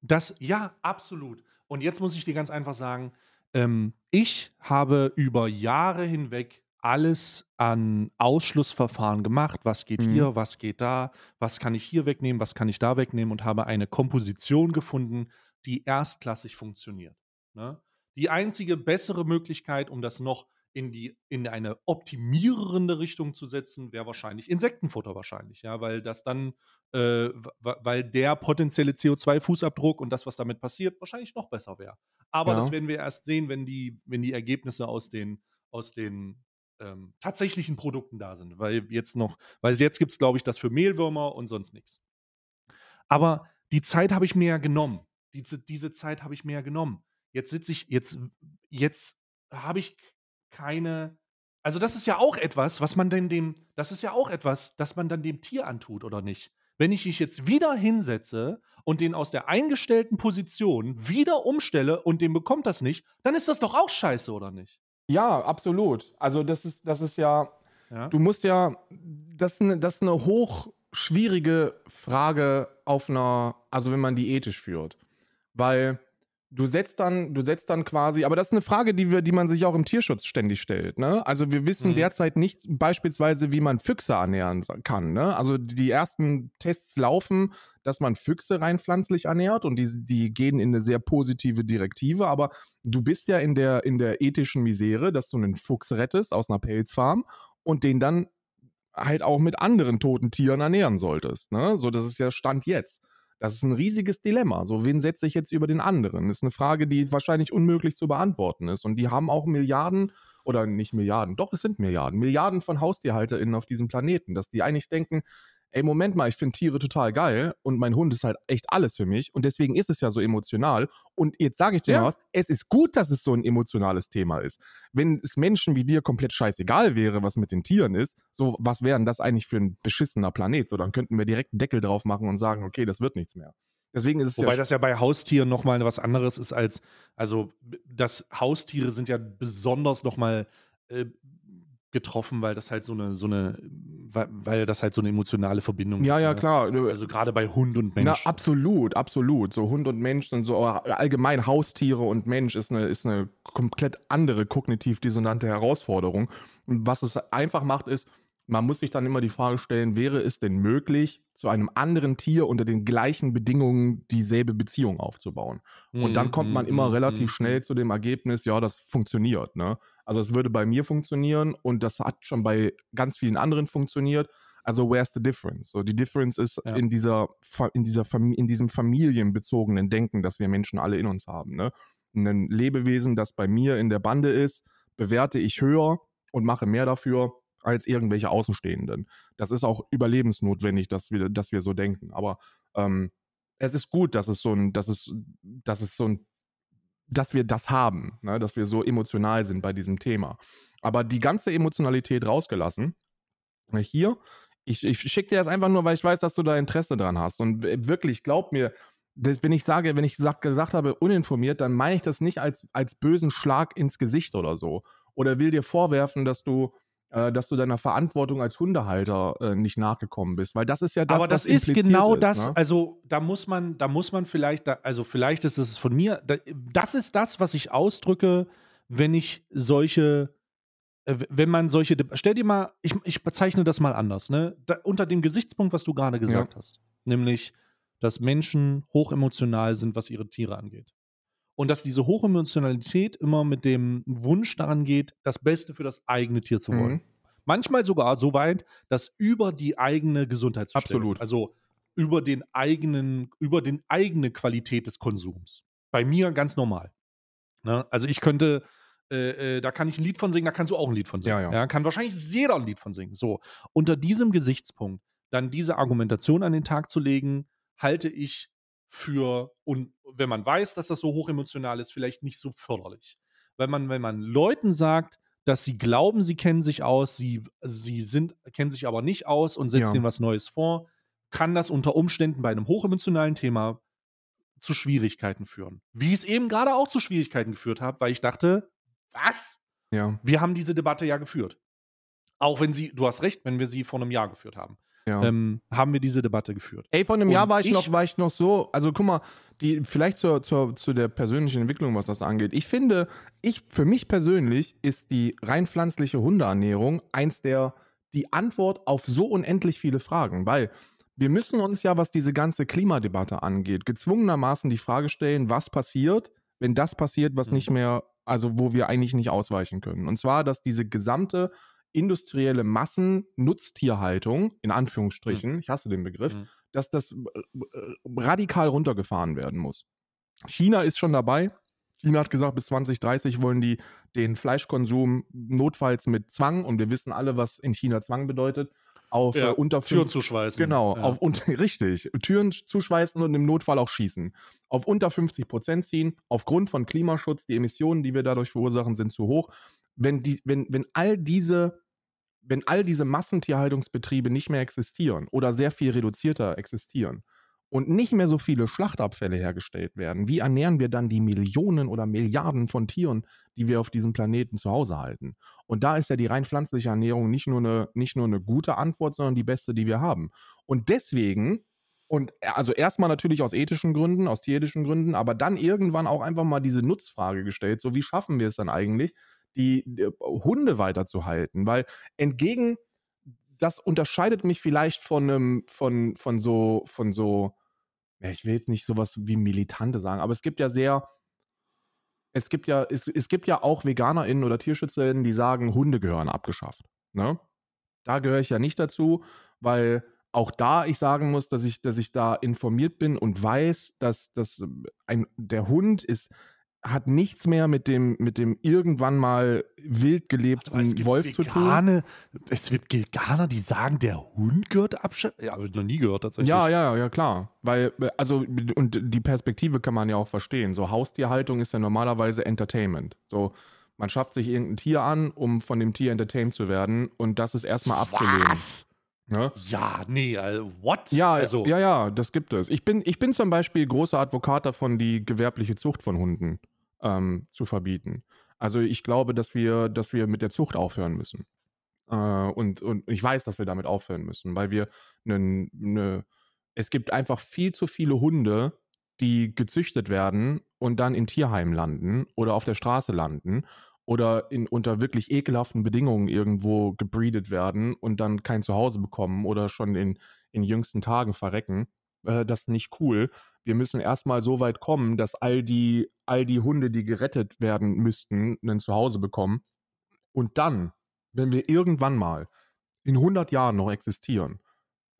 Das, ja, absolut. Und jetzt muss ich dir ganz einfach sagen, ähm, ich habe über Jahre hinweg alles an Ausschlussverfahren gemacht. Was geht Mhm. hier, was geht da, was kann ich hier wegnehmen, was kann ich da wegnehmen und habe eine Komposition gefunden, die erstklassig funktioniert. Ne? Die einzige bessere Möglichkeit, um das noch in, die, in eine optimierende Richtung zu setzen, wäre wahrscheinlich Insektenfutter wahrscheinlich, ja, weil das dann, äh, weil der potenzielle CO2-Fußabdruck und das, was damit passiert, wahrscheinlich noch besser wäre. Aber Ja. das werden wir erst sehen, wenn die, wenn die Ergebnisse aus den, aus den ähm, tatsächlichen Produkten da sind. Weil jetzt noch, weil jetzt gibt es, glaube ich, das für Mehlwürmer und sonst nichts. Aber die Zeit habe ich mir ja genommen. Diese, diese Zeit habe ich mir ja genommen. Jetzt sitze ich, jetzt, jetzt habe ich keine. Also, das ist ja auch etwas, was man denn dem, das ist ja auch etwas, das man dann dem Tier antut, oder nicht? Wenn ich mich jetzt wieder hinsetze und den aus der eingestellten Position wieder umstelle und den bekommt das nicht, dann ist das doch auch scheiße, oder nicht? Ja, absolut. Also das ist, das ist ja, Ja. du musst ja, das ist eine, das ist eine hoch, schwierige Frage auf einer, also wenn man die ethisch führt. Weil du setzt dann, du setzt dann quasi, aber das ist eine Frage, die wir, die man sich auch im Tierschutz ständig stellt. Ne? Also wir wissen Mhm. derzeit nicht beispielsweise, wie man Füchse ernähren kann. Ne? Also die ersten Tests laufen, dass man Füchse rein pflanzlich ernährt und die, die gehen in eine sehr positive Direktive, aber du bist ja in der, in der ethischen Misere, dass du einen Fuchs rettest aus einer Pelzfarm und den dann halt auch mit anderen toten Tieren ernähren solltest. Ne? So, das ist ja Stand jetzt. Das ist ein riesiges Dilemma. So, wen setze ich jetzt über den anderen? Das ist eine Frage, die wahrscheinlich unmöglich zu beantworten ist. Und die haben auch Milliarden, oder nicht Milliarden, doch, es sind Milliarden, Milliarden von HaustierhalterInnen auf diesem Planeten, dass die eigentlich denken, ey, Moment mal, ich finde Tiere total geil und mein Hund ist halt echt alles für mich und deswegen ist es ja so emotional. Und jetzt sage ich dir Ja. mal was, es ist gut, dass es so ein emotionales Thema ist. Wenn es Menschen wie dir komplett scheißegal wäre, was mit den Tieren ist, so, was wäre denn das eigentlich für ein beschissener Planet? So, dann könnten wir direkt einen Deckel drauf machen und sagen, okay, das wird nichts mehr. Deswegen ist es Wobei ja das ja bei Haustieren nochmal was anderes ist als, also das Haustiere sind ja besonders nochmal äh, getroffen, weil das halt so eine, so eine, weil, weil das halt so eine emotionale Verbindung ja, gibt, ja, ne? klar. Also gerade bei Hund und Mensch. Na, absolut, absolut. So Hund und Mensch und so allgemein Haustiere und Mensch ist eine, ist eine komplett andere kognitiv dissonante Herausforderung. Und was es einfach macht, ist, man muss sich dann immer die Frage stellen, wäre es denn möglich, zu einem anderen Tier unter den gleichen Bedingungen dieselbe Beziehung aufzubauen? Und dann kommt man immer Mhm, relativ mhm, schnell zu dem Ergebnis, ja, das funktioniert. Ne? Also es würde bei mir funktionieren und das hat schon bei ganz vielen anderen funktioniert. Also where's the difference? So die Difference ist Ja. in dieser in dieser Fam in diesem familienbezogenen Denken, das wir Menschen alle in uns haben. Ne? Ein Lebewesen, das bei mir in der Bande ist, bewerte ich höher und mache mehr dafür als irgendwelche Außenstehenden. Das ist auch überlebensnotwendig, dass wir, dass wir so denken. Aber ähm, es ist gut, dass es so ein, dass es, dass es so ein, dass wir das haben, ne? dass wir so emotional sind bei diesem Thema. Aber die ganze Emotionalität rausgelassen, äh, hier, ich, ich schicke dir das einfach nur, weil ich weiß, dass du da Interesse dran hast. Und wirklich, glaub mir, das, wenn ich sage, wenn ich sag, gesagt habe, uninformiert, dann meine ich das nicht als, als bösen Schlag ins Gesicht oder so. Oder will dir vorwerfen, dass du, dass du deiner Verantwortung als Hundehalter äh, nicht nachgekommen bist. Weil das ist ja das, aber das was ist genau ist, das. Ne? Also da muss man, da muss man vielleicht, da, also vielleicht ist es von mir. Da, das ist das, was ich ausdrücke, wenn ich solche, äh, wenn man solche, stell dir mal, ich, ich bezeichne das mal anders, ne? Da, unter dem Gesichtspunkt, was du gerade gesagt hast, nämlich, dass Menschen hochemotional sind, was ihre Tiere angeht. Und dass diese Hochemotionalität immer mit dem Wunsch daran geht, das Beste für das eigene Tier zu wollen. Mhm. Manchmal sogar so weit, dass über die eigene Gesundheitsstellung, Absolut. also über den eigenen, über den eigene Qualität des Konsums. Bei mir ganz normal. Ne? Also ich könnte, äh, äh, da kann ich ein Lied von singen, da kannst du auch ein Lied von singen. Ja, ja. kann wahrscheinlich jeder ein Lied von singen. So, unter diesem Gesichtspunkt dann diese Argumentation an den Tag zu legen, halte ich für, und wenn man weiß, dass das so hochemotional ist, vielleicht nicht so förderlich. Weil man, wenn man Leuten sagt, dass sie glauben, sie kennen sich aus, sie, sie sind, kennen sich aber nicht aus und setzen Ja. ihnen was Neues vor, kann das unter Umständen bei einem hochemotionalen Thema zu Schwierigkeiten führen. Wie es eben gerade auch zu Schwierigkeiten geführt hat, weil ich dachte, was? Ja, Wir haben diese Debatte ja geführt. Auch wenn sie, du hast recht, wenn wir sie vor einem Jahr geführt haben, ja. ähm, haben wir diese Debatte geführt. Ey, vor einem Und Jahr war ich, ich- noch, war ich noch so, also guck mal, die, vielleicht zur, zur, zu der persönlichen Entwicklung, was das angeht. Ich finde, ich, für mich persönlich ist die rein pflanzliche Hundeernährung eins der, die Antwort auf so unendlich viele Fragen, weil wir müssen uns ja, was diese ganze Klimadebatte angeht, gezwungenermaßen die Frage stellen, was passiert, wenn das passiert, was Mhm. nicht mehr, also wo wir eigentlich nicht ausweichen können. Und zwar, dass diese gesamte industrielle Massennutztierhaltung, in Anführungsstrichen, ich hasse den Begriff, Mhm. dass das äh, äh, radikal runtergefahren werden muss. China ist schon dabei. China hat gesagt, bis 2030 wollen die den Fleischkonsum notfalls mit Zwang, und wir wissen alle, was in China Zwang bedeutet, auf Ja, äh, unter Türen 5 zu schweißen. Genau, Ja. auf und, richtig. Türen zuschweißen und im Notfall auch schießen. Auf unter 50 Prozent ziehen, aufgrund von Klimaschutz, die Emissionen, die wir dadurch verursachen, sind zu hoch. Wenn, die, wenn, wenn all diese wenn all diese Massentierhaltungsbetriebe nicht mehr existieren oder sehr viel reduzierter existieren und nicht mehr so viele Schlachtabfälle hergestellt werden, wie ernähren wir dann die Millionen oder Milliarden von Tieren, die wir auf diesem Planeten zu Hause halten? Und da ist ja die rein pflanzliche Ernährung nicht nur eine, nicht nur eine gute Antwort, sondern die beste, die wir haben. Und deswegen und also erstmal natürlich aus ethischen Gründen, aus tierethischen Gründen, aber dann irgendwann auch einfach mal diese Nutzfrage gestellt, so wie schaffen wir es dann eigentlich, die, die Hunde weiterzuhalten? Weil entgegen, das unterscheidet mich vielleicht von einem, von, von so, von so, ich will jetzt nicht sowas wie Militante sagen, aber es gibt ja sehr, es gibt ja, es, es gibt ja auch VeganerInnen oder TierschützerInnen, die sagen, Hunde gehören abgeschafft. Ne? Da gehöre ich ja nicht dazu, weil auch da ich sagen muss, dass ich, dass ich da informiert bin und weiß, dass, dass ein, der Hund ist, hat nichts mehr mit dem, mit dem irgendwann mal wild gelebten Wolf Vegane, zu tun. Es gibt Veganer, die sagen, der Hund gehört abschalten. Ja, habe ich noch nie gehört tatsächlich. Ja, ja, ja, klar. Weil, also, und die Perspektive kann man ja auch verstehen. So Haustierhaltung ist ja normalerweise Entertainment. So, man schafft sich irgendein Tier an, um von dem Tier entertained zu werden und das ist erstmal abzulehnen. Was? Ne? Ja, nee, also, what? Ja, also. ja, ja, das gibt es. Ich bin, ich bin zum Beispiel großer Advokat davon, die gewerbliche Zucht von Hunden ähm, zu verbieten. Also ich glaube, dass wir, dass wir mit der Zucht aufhören müssen. Äh, und, und ich weiß, dass wir damit aufhören müssen, weil wir eine, ne, es gibt einfach viel zu viele Hunde, die gezüchtet werden und dann in Tierheimen landen oder auf der Straße landen oder in, unter wirklich ekelhaften Bedingungen irgendwo gebreedet werden und dann kein Zuhause bekommen oder schon in, in jüngsten Tagen verrecken. Äh, das ist nicht cool. Wir müssen erstmal so weit kommen, dass all die, all die Hunde, die gerettet werden müssten, ein Zuhause bekommen. Und dann, wenn wir irgendwann mal in 100 Jahren noch existieren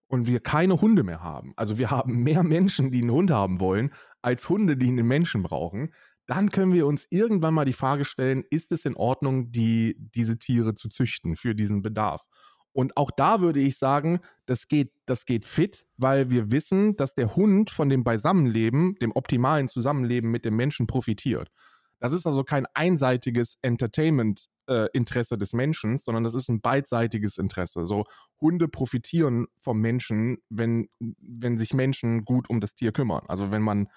und wir keine Hunde mehr haben, also wir haben mehr Menschen, die einen Hund haben wollen, als Hunde, die einen Menschen brauchen, dann können wir uns irgendwann mal die Frage stellen, ist es in Ordnung, die, diese Tiere zu züchten für diesen Bedarf? Und auch da würde ich sagen, das geht, das geht fit, weil wir wissen, dass der Hund von dem Beisammenleben, dem optimalen Zusammenleben mit dem Menschen profitiert. Das ist also kein einseitiges Entertainment-Interesse äh, des Menschen, sondern das ist ein beidseitiges Interesse. So Hunde profitieren vom Menschen, wenn, wenn sich Menschen gut um das Tier kümmern. Also wenn man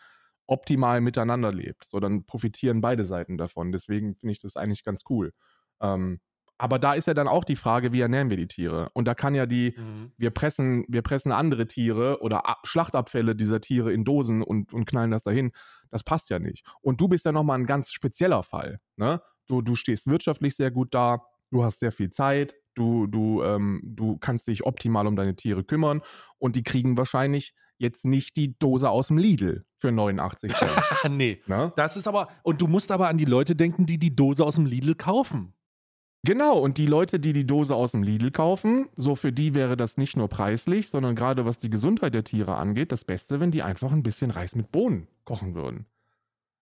optimal miteinander lebt. So, dann profitieren beide Seiten davon. Deswegen finde ich das eigentlich ganz cool. Ähm, aber da ist ja dann auch die Frage, wie ernähren wir die Tiere? Und da kann ja die, mhm. wir pressen, wir pressen andere Tiere oder Schlachtabfälle dieser Tiere in Dosen und, und knallen das dahin. Das passt ja nicht. Und du bist ja nochmal ein ganz spezieller Fall. Ne? Du, du stehst wirtschaftlich sehr gut da, du hast sehr viel Zeit, du, du, ähm, du kannst dich optimal um deine Tiere kümmern und die kriegen wahrscheinlich jetzt nicht die Dose aus dem Lidl für 89 Cent. nee, Na? das ist aber, und du musst aber an die Leute denken, die die Dose aus dem Lidl kaufen. Genau, und die Leute, die die Dose aus dem Lidl kaufen, so für die wäre das nicht nur preislich, sondern gerade was die Gesundheit der Tiere angeht, das Beste, wenn die einfach ein bisschen Reis mit Bohnen kochen würden.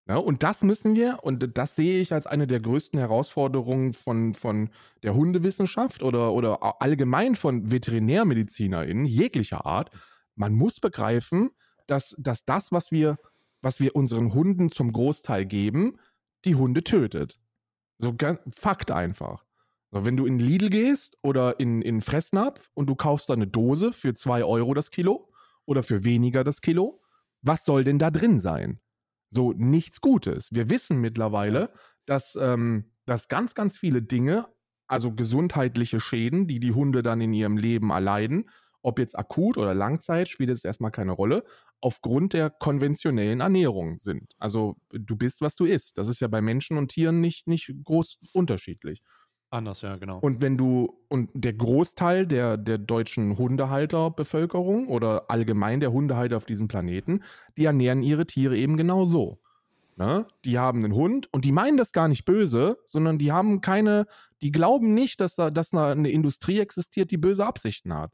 Ja, und das müssen wir, und das sehe ich als eine der größten Herausforderungen von, von der Hundewissenschaft oder, oder allgemein von VeterinärmedizinerInnen jeglicher Art. Man muss begreifen, dass, dass das, was wir, was wir unseren Hunden zum Großteil geben, die Hunde tötet. So Fakt einfach. Wenn du in Lidl gehst oder in, in Fressnapf und du kaufst da eine Dose für 2 Euro das Kilo oder für weniger das Kilo, was soll denn da drin sein? So nichts Gutes. Wir wissen mittlerweile, dass, ähm, dass ganz, ganz viele Dinge, also gesundheitliche Schäden, die die Hunde dann in ihrem Leben erleiden, ob jetzt akut oder Langzeit, spielt jetzt erstmal keine Rolle, aufgrund der konventionellen Ernährung sind. Also du bist, was du isst. Das ist ja bei Menschen und Tieren nicht, nicht groß unterschiedlich. Anders, ja, genau. Und wenn du, und der Großteil der, der deutschen Hundehalterbevölkerung oder allgemein der Hundehalter auf diesem Planeten, die ernähren ihre Tiere eben genau so. Ne? Die haben einen Hund und die meinen das gar nicht böse, sondern die haben keine, die glauben nicht, dass da dass eine Industrie existiert, die böse Absichten hat.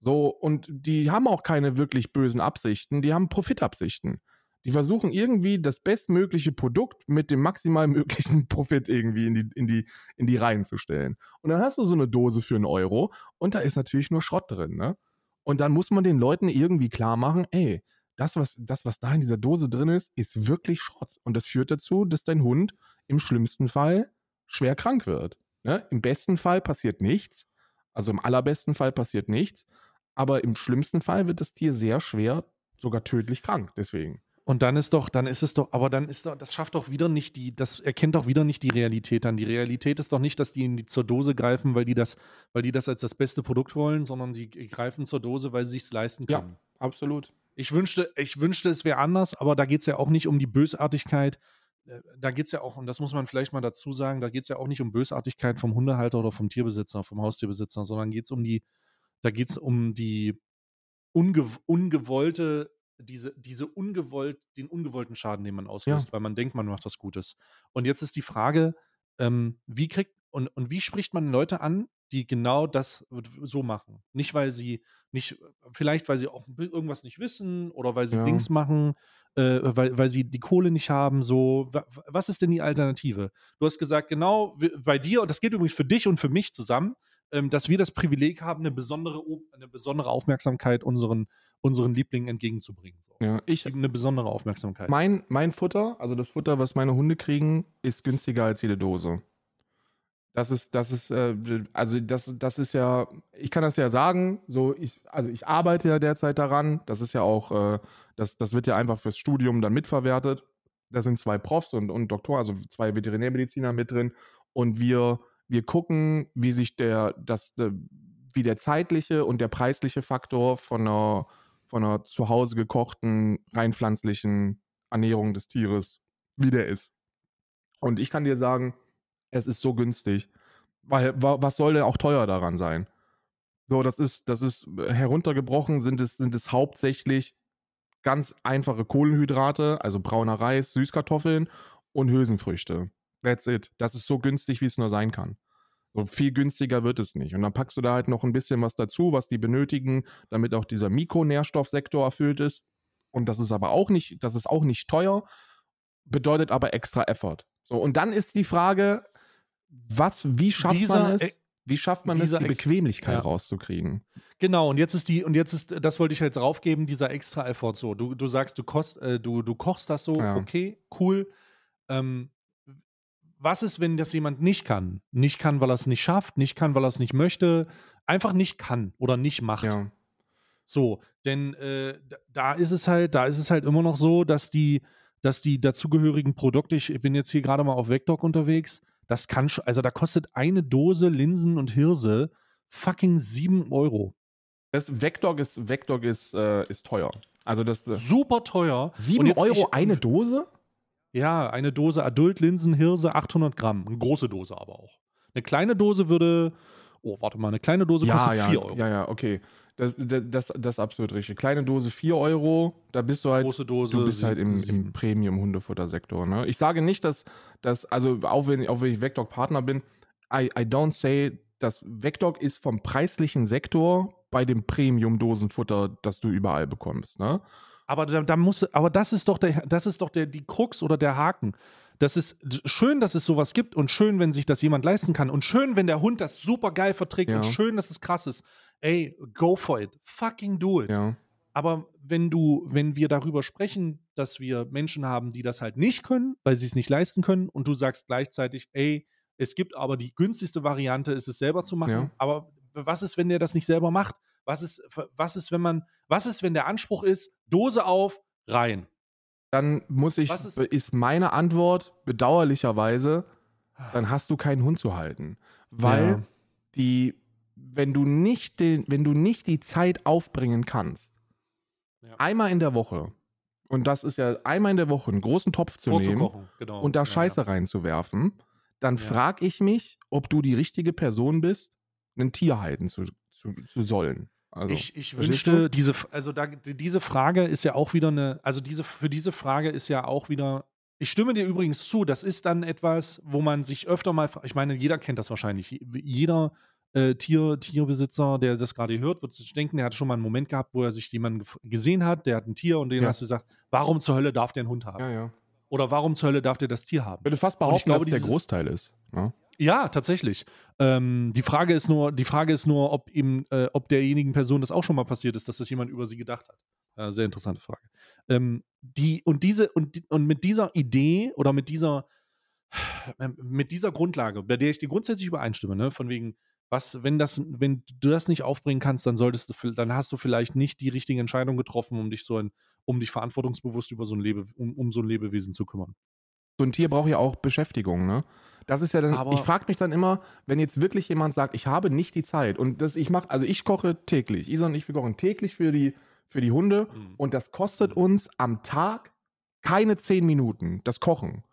So, und die haben auch keine wirklich bösen Absichten, die haben Profitabsichten. Die versuchen irgendwie das bestmögliche Produkt mit dem maximal möglichen Profit irgendwie in die, in, die, in die Reihen zu stellen. Und dann hast du so eine Dose für einen Euro und da ist natürlich nur Schrott drin, ne? Und dann muss man den Leuten irgendwie klar machen, ey, das was, das, was da in dieser Dose drin ist, ist wirklich Schrott. Und das führt dazu, dass dein Hund im schlimmsten Fall schwer krank wird. Ne? Im besten Fall passiert nichts. Also im allerbesten Fall passiert nichts. Aber im schlimmsten Fall wird das Tier sehr schwer sogar tödlich krank. Deswegen. Und dann ist doch, dann ist es doch, aber dann ist doch, das schafft doch wieder nicht die, das erkennt doch wieder nicht die Realität an. Die Realität ist doch nicht, dass die in die zur Dose greifen, weil die das, weil die das als das beste Produkt wollen, sondern die greifen zur Dose, weil sie sich leisten können. Ja, absolut. Ich wünschte, ich wünschte, es wäre anders, aber da geht es ja auch nicht um die Bösartigkeit. Äh, Da geht es ja auch, und das muss man vielleicht mal dazu sagen, da geht es ja auch nicht um Bösartigkeit vom Hundehalter oder vom Tierbesitzer, vom Haustierbesitzer, sondern geht es um die, da geht es um die unge ungewollte, diese, diese ungewollt, den ungewollten Schaden, den man auslöst, weil man denkt, man macht was Gutes. Und jetzt ist die Frage, ähm, wie kriegt und, und wie spricht man Leute an, die genau das so machen? Nicht, weil sie nicht, vielleicht, weil sie auch irgendwas nicht wissen oder weil sie Ja. Dings machen, äh, weil, weil sie die Kohle nicht haben. So, Wa- was ist denn die Alternative? Du hast gesagt, genau, bei dir, und das geht übrigens für dich und für mich zusammen, ähm, dass wir das Privileg haben, eine besondere, eine besondere Aufmerksamkeit unseren, unseren Lieblingen entgegenzubringen. So. Ja, ich, Eine besondere Aufmerksamkeit. mein, mein Futter, also das Futter, was meine Hunde kriegen, ist günstiger als jede Dose. Das ist, das ist, äh, also das, das ist ja, ich kann das ja sagen, so ich, also ich arbeite ja derzeit daran, das ist ja auch, äh, das, das wird ja einfach fürs Studium dann mitverwertet. Da sind zwei Profs und, und Doktor, also zwei Veterinärmediziner mit drin und wir, wir gucken, wie sich der, das, äh, wie der zeitliche und der preisliche Faktor von einer, von einer zu Hause gekochten, rein pflanzlichen Ernährung des Tieres, wie der ist. Und ich kann dir sagen, es ist so günstig. Weil, wa- was soll denn auch teuer daran sein? So, das ist, das ist äh, heruntergebrochen, sind es, sind es hauptsächlich ganz einfache Kohlenhydrate, also brauner Reis, Süßkartoffeln und Hülsenfrüchte. That's it. Das ist so günstig, wie es nur sein kann. So viel günstiger wird es nicht. Und dann packst du da halt noch ein bisschen was dazu, was die benötigen, damit auch dieser Mikronährstoffsektor erfüllt ist. Und das ist aber auch nicht, das ist auch nicht teuer, bedeutet aber extra Effort. So, und dann ist die Frage, was, wie schafft Dieser man es, Ex- wie schafft man es, die Bequemlichkeit Ja. rauszukriegen? Genau, und jetzt ist die, und jetzt ist, das wollte ich jetzt raufgeben, dieser extra Effort so. Du, du sagst, du, kost, äh, du, du kochst das so, Ja. okay, cool. Ähm, was ist, wenn das jemand nicht kann? Nicht kann, weil er es nicht schafft, nicht kann, weil er es nicht möchte, einfach nicht kann oder nicht macht. Ja. So, denn äh, da- ist es halt, da ist es halt immer noch so, dass die, dass die dazugehörigen Produkte, ich bin jetzt hier gerade mal auf Vecdoc unterwegs, das kann schon, also da kostet eine Dose Linsen und Hirse fucking 7 Euro. Das Vecdog ist, Vecdog ist, äh, ist teuer. Also das äh, Super teuer. Und 7 jetzt Euro ich- eine Dose? Ja, eine Dose Adult Linsen Hirse 800 Gramm. Eine große Dose aber auch. Eine kleine Dose würde, oh, warte mal, eine kleine Dose kostet ja, 4 Euro. ja, ja, okay. Das, das, das, das ist absolut richtig. Kleine Dose 4 Euro, da bist du halt Große Dose. Du bist halt im, im Premium-Hundefuttersektor. Ne? Ich sage nicht, dass, dass also auch wenn, auch wenn ich Vecdog-Partner bin, I, I don't say, dass Vecdog ist vom preislichen Sektor bei dem Premium-Dosenfutter, das du überall bekommst. Ne? Aber da, da muss, aber das ist doch der, das ist doch der, die Krux oder der Haken. Das ist schön, dass es sowas gibt und schön, wenn sich das jemand leisten kann und schön, wenn der Hund das super geil verträgt Ja. und schön, dass es krass ist. Ey, go for it. Fucking do it. Ja. Aber wenn du, wenn wir darüber sprechen, dass wir Menschen haben, die das halt nicht können, weil sie es nicht leisten können, und du sagst gleichzeitig, ey, es gibt aber die günstigste Variante, ist es selber zu machen. Ja. Aber was ist, wenn der das nicht selber macht? Was ist, was ist, wenn man, was ist, wenn der Anspruch ist, Dose auf, rein? Dann muss ich, ist- ist, meine Antwort bedauerlicherweise, dann hast du keinen Hund zu halten. Weil Ja. die, wenn du nicht den, wenn du nicht die Zeit aufbringen kannst, Ja. einmal in der Woche, und das ist ja einmal in der Woche einen großen Topf zu nehmen genau. und da Ja, Scheiße reinzuwerfen, dann Ja. frage ich mich, ob du die richtige Person bist, ein Tier halten zu, zu, zu sollen. Also, ich, ich wünschte, diese, also da, diese Frage ist ja auch wieder eine, also diese, für diese Frage ist ja auch wieder, ich stimme dir übrigens zu, das ist dann etwas, wo man sich öfter mal, ich meine, jeder kennt das wahrscheinlich, jeder äh, Tier, Tierbesitzer, der das gerade hört, wird sich denken, der hat schon mal einen Moment gehabt, wo er sich jemanden gesehen hat, der hat ein Tier und den Ja. hast du gesagt, warum zur Hölle darf der einen Hund haben? Ja, ja. Oder warum zur Hölle darf der das Tier haben? Ich würde fast behaupten, glaube, dass es der Großteil ist. Ne? Ja, tatsächlich. Ähm, die Frage ist nur, die Frage ist nur, ob ihm, äh, ob derjenigen Person das auch schon mal passiert ist, dass das jemand über sie gedacht hat. Äh, sehr interessante Frage. Ähm, die und diese und, und mit dieser Idee oder mit dieser ähm, mit dieser Grundlage, bei der ich dir grundsätzlich übereinstimme, ne, von wegen Was, wenn das, wenn du das nicht aufbringen kannst, dann solltest du, dann hast du vielleicht nicht die richtige Entscheidung getroffen, um dich so ein, um dich verantwortungsbewusst über so ein Lebe, um, um so ein Lebewesen zu kümmern. So ein Tier braucht ja auch Beschäftigung, ne? Das ist ja dann, Aber- ich frage mich dann immer, wenn jetzt wirklich jemand sagt, ich habe nicht die Zeit und das ich mache, also ich koche täglich, Isa und ich, wir kochen täglich für die, für die Hunde Mhm. und das kostet uns am Tag keine zehn Minuten, das Kochen.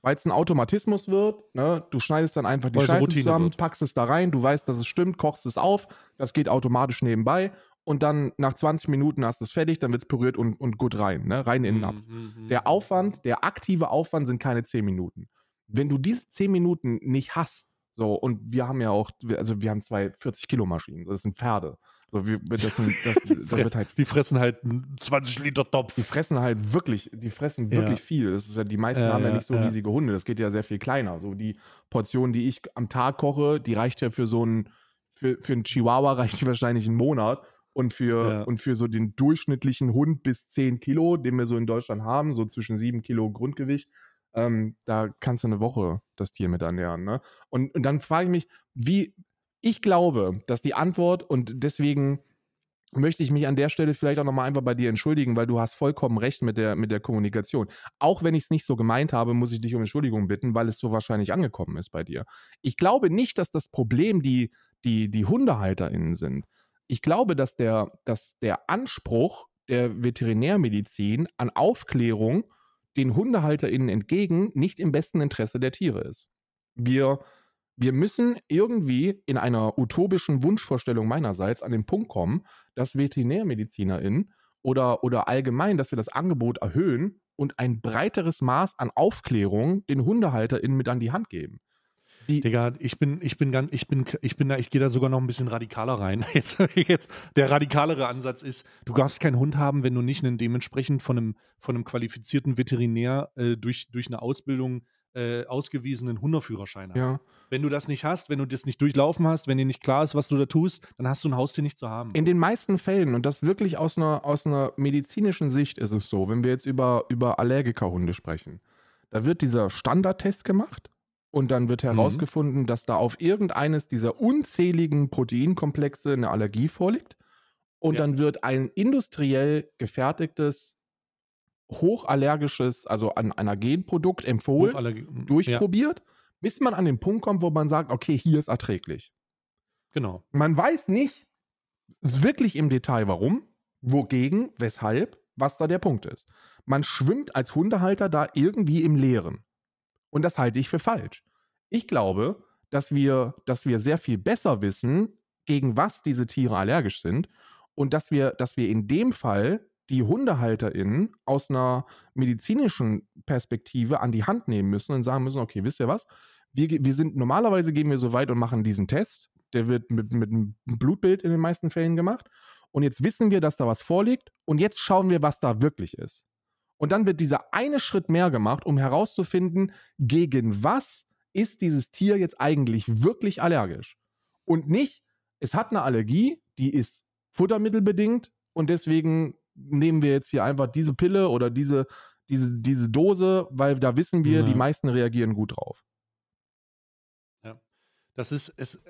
Weil es ein Automatismus wird, ne? du schneidest dann einfach die Weil Scheiße zusammen, wird. packst es da rein, du weißt, dass es stimmt, kochst es auf, das geht automatisch nebenbei und dann nach 20 Minuten hast du es fertig, dann wird es püriert und, und gut rein, ne? rein in den Napf. Mhm, Der Aufwand, der aktive Aufwand sind keine 10 Minuten. Wenn du diese 10 Minuten nicht hast, so, und wir haben ja auch, also wir haben zwei 40-Kilo-Maschinen, so, das sind Pferde. So, wir, das, sind, das, das wird halt, Die fressen halt einen 20 Liter Topf. die fressen halt wirklich, die fressen Ja. wirklich viel. Das ist ja, die meisten Ja, haben ja, ja, nicht so ja. riesige Hunde, das geht ja sehr viel kleiner. So, die Portion, die ich am Tag koche, die reicht ja für so einen, für, für einen Chihuahua reicht die wahrscheinlich einen Monat. Und für, Ja. und für so den durchschnittlichen Hund bis 10 Kilo, den wir so in Deutschland haben, so zwischen 7 Kilo Grundgewicht, ähm, da kannst du eine Woche das Tier mit ernähren. Ne? Und, und dann frage ich mich, wie, ich glaube, dass die Antwort, und deswegen möchte ich mich an der Stelle vielleicht auch nochmal einfach bei dir entschuldigen, weil du hast vollkommen recht mit der, mit der Kommunikation. Auch wenn ich es nicht so gemeint habe, muss ich dich um Entschuldigung bitten, weil es so wahrscheinlich angekommen ist bei dir. Ich glaube nicht, dass das Problem die, die, die HundehalterInnen sind. Ich glaube, dass der, dass der Anspruch der Veterinärmedizin an Aufklärung den HundehalterInnen entgegen nicht im besten Interesse der Tiere ist. Wir, wir müssen irgendwie in einer utopischen Wunschvorstellung meinerseits an den Punkt kommen, dass VeterinärmedizinerInnen oder, oder allgemein, dass wir das Angebot erhöhen und ein breiteres Maß an Aufklärung den HundehalterInnen mit an die Hand geben. Die, Digga, ich bin, ich bin ganz, ich bin, ich bin da, ich gehe da sogar noch ein bisschen radikaler rein. Jetzt, jetzt, der radikalere Ansatz ist, du darfst keinen Hund haben, wenn du nicht einen dementsprechend von einem, von einem qualifizierten Veterinär äh, durch, durch eine Ausbildung äh, ausgewiesenen Hundeführerschein hast. ja. Wenn du das nicht hast, wenn du das nicht durchlaufen hast, wenn dir nicht klar ist, was du da tust, dann hast du ein Haustier nicht zu haben. In den meisten Fällen, und das wirklich aus einer, aus einer medizinischen Sicht ist es so, wenn wir jetzt über, über Allergikerhunde sprechen, da wird dieser Standardtest gemacht und dann wird herausgefunden, dass da auf irgendeines dieser unzähligen Proteinkomplexe eine Allergie vorliegt. Und Ja. dann wird ein industriell gefertigtes, hochallergisches, also ein Allergenprodukt empfohlen, Ja, durchprobiert, bis man an den Punkt kommt, wo man sagt, okay, hier ist erträglich. genau. Man weiß nicht wirklich im Detail, warum, wogegen, weshalb, was da der Punkt ist. Man schwimmt als Hundehalter da irgendwie im Leeren. Und das halte ich für falsch. Ich glaube, dass wir, dass wir sehr viel besser wissen, gegen was diese Tiere allergisch sind und dass wir, dass wir in dem Fall die HundehalterInnen aus einer medizinischen Perspektive an die Hand nehmen müssen und sagen müssen, okay, wisst ihr was? Wir, wir sind, normalerweise gehen wir so weit und machen diesen Test. Der wird mit, mit einem Blutbild in den meisten Fällen gemacht. Und jetzt wissen wir, dass da was vorliegt. Und jetzt schauen wir, was da wirklich ist. Und dann wird dieser eine Schritt mehr gemacht, um herauszufinden, gegen was ist dieses Tier jetzt eigentlich wirklich allergisch. Und nicht, es hat eine Allergie, die ist futtermittelbedingt und deswegen nehmen wir jetzt hier einfach diese Pille oder diese, diese, diese Dose, weil da wissen wir, Ja. die meisten reagieren gut drauf. Das ist, es,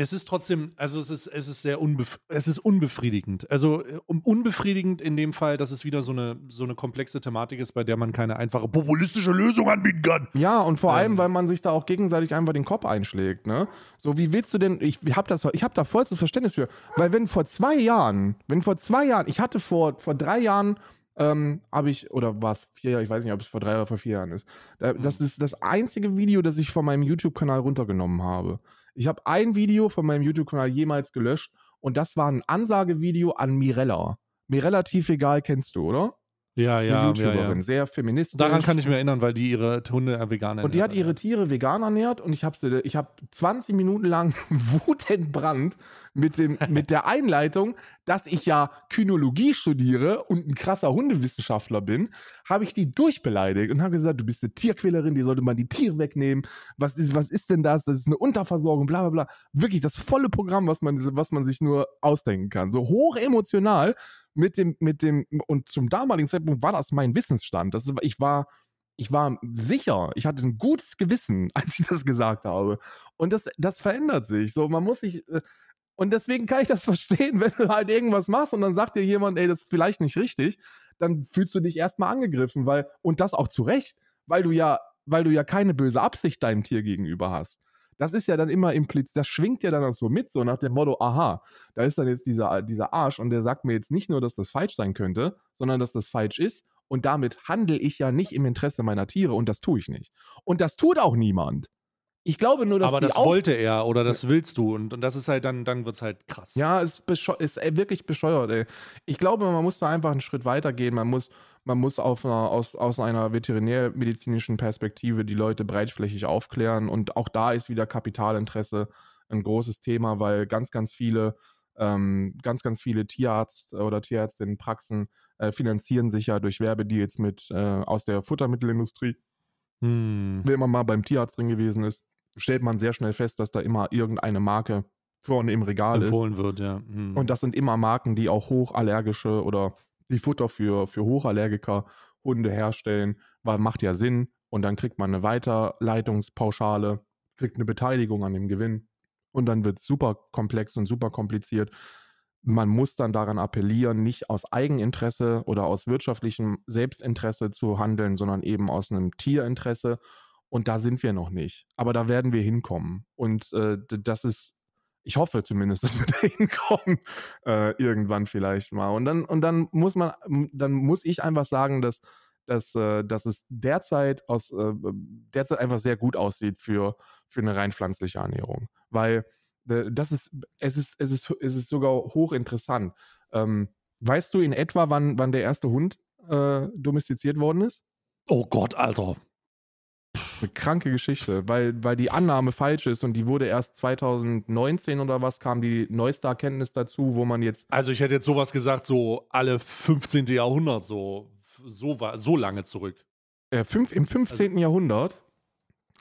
es ist trotzdem, also es ist, es ist sehr unbef es ist unbefriedigend. Also äh, unbefriedigend in dem Fall, dass es wieder so eine, so eine komplexe Thematik ist, bei der man keine einfache populistische Lösung anbieten kann. Ja, und vor allem, Ähm. weil man sich da auch gegenseitig einfach den Kopf einschlägt, ne? So, wie willst du denn, ich habe das, ich habe da vollstes Verständnis für, weil wenn vor zwei Jahren, wenn vor zwei Jahren, ich hatte vor, vor drei Jahren, ähm, habe ich, oder war es vier Jahre, ich weiß nicht, ob es vor drei oder vor vier Jahren ist. Da, Das ist das einzige Video, das ich von meinem YouTube-Kanal runtergenommen habe. Ich habe ein Video von meinem YouTube-Kanal jemals gelöscht und das war ein Ansagevideo an Mirella. Mirella Tiefegal kennst du, oder? Ja, Eine ja, ja, YouTuberin, ja. sehr feministisch. Daran kann ich mich erinnern, weil die ihre Hunde äh, vegan Und die hat ernährt ihre Tiere vegan ernährt und ich habe ich habe 20 Minuten lang wutentbrannt mit, dem, mit der Einleitung, dass ich ja Kynologie studiere und ein krasser Hundewissenschaftler bin, habe ich die durchbeleidigt und habe gesagt, du bist eine Tierquälerin, die sollte man die Tiere wegnehmen. Was ist, was ist denn das? Das ist eine Unterversorgung, bla bla bla. Wirklich das volle Programm, was man, was man sich nur ausdenken kann. So hoch emotional mit dem, mit dem, und zum damaligen Zeitpunkt war das mein Wissensstand. Das ich war, Ich war sicher, ich hatte ein gutes Gewissen, als ich das gesagt habe. Und das, das verändert sich. So, man muss sich. Äh, und deswegen kann ich das verstehen, wenn du halt irgendwas machst und dann sagt dir jemand, ey, das ist vielleicht nicht richtig, dann fühlst du dich erstmal angegriffen, weil, und das auch zu Recht, weil du ja, weil du ja keine böse Absicht deinem Tier gegenüber hast das ist ja dann immer impliziert, das schwingt ja dann auch so mit, so nach dem Motto, aha, da ist dann jetzt dieser, dieser Arsch und der sagt mir jetzt nicht nur, dass das falsch sein könnte, sondern dass das falsch ist und damit handle ich ja nicht im Interesse meiner Tiere und das tue ich nicht. Und das tut auch niemand. Ich glaube nur, dass Aber das wollte er oder das willst du und, und das ist halt dann, dann wird es halt krass. Ja, es ist, ist wirklich bescheuert, ey. Ich glaube, man muss da einfach einen Schritt weiter gehen. Man muss, man muss einer, aus, aus einer veterinärmedizinischen Perspektive die Leute breitflächig aufklären und auch da ist wieder Kapitalinteresse ein großes Thema, weil ganz, ganz viele, ähm, ganz, ganz viele Tierarzt- oder Tierärztinnenpraxen äh, finanzieren sich ja durch Werbedeals mit äh, aus der Futtermittelindustrie. Hm. Wenn man mal beim Tierarzt drin gewesen ist, stellt man sehr schnell fest, dass da immer irgendeine Marke vorne im Regal Empfohlen ist. wird, ja. Hm. Und das sind immer Marken, die auch hochallergische oder die Futter für, für Hochallergiker Hunde herstellen, weil macht ja Sinn. Und dann kriegt man eine Weiterleitungspauschale, kriegt eine Beteiligung an dem Gewinn. Und dann wird es super komplex und super kompliziert. Man muss dann daran appellieren, nicht aus Eigeninteresse oder aus wirtschaftlichem Selbstinteresse zu handeln, sondern eben aus einem Tierinteresse. Und da sind wir noch nicht. Aber da werden wir hinkommen. Und äh, das ist, ich hoffe zumindest, dass wir da hinkommen, äh, irgendwann vielleicht mal. Und dann, und dann muss man, dann muss ich einfach sagen, dass, dass, äh, dass es derzeit aus äh, derzeit einfach sehr gut aussieht für, für eine rein pflanzliche Ernährung. Weil äh, das ist, es ist, es ist, es ist sogar hochinteressant. Ähm, weißt du in etwa, wann, wann der erste Hund äh, domestiziert worden ist? Oh Gott, Alter. Eine kranke Geschichte, weil, weil die Annahme falsch ist und die wurde erst 2019 oder was kam die neueste Erkenntnis dazu, wo man jetzt. Also ich hätte jetzt sowas gesagt, so alle 15. Jahrhundert, so, so, war, so lange zurück. Äh, fünf, Im 15. Also, Jahrhundert.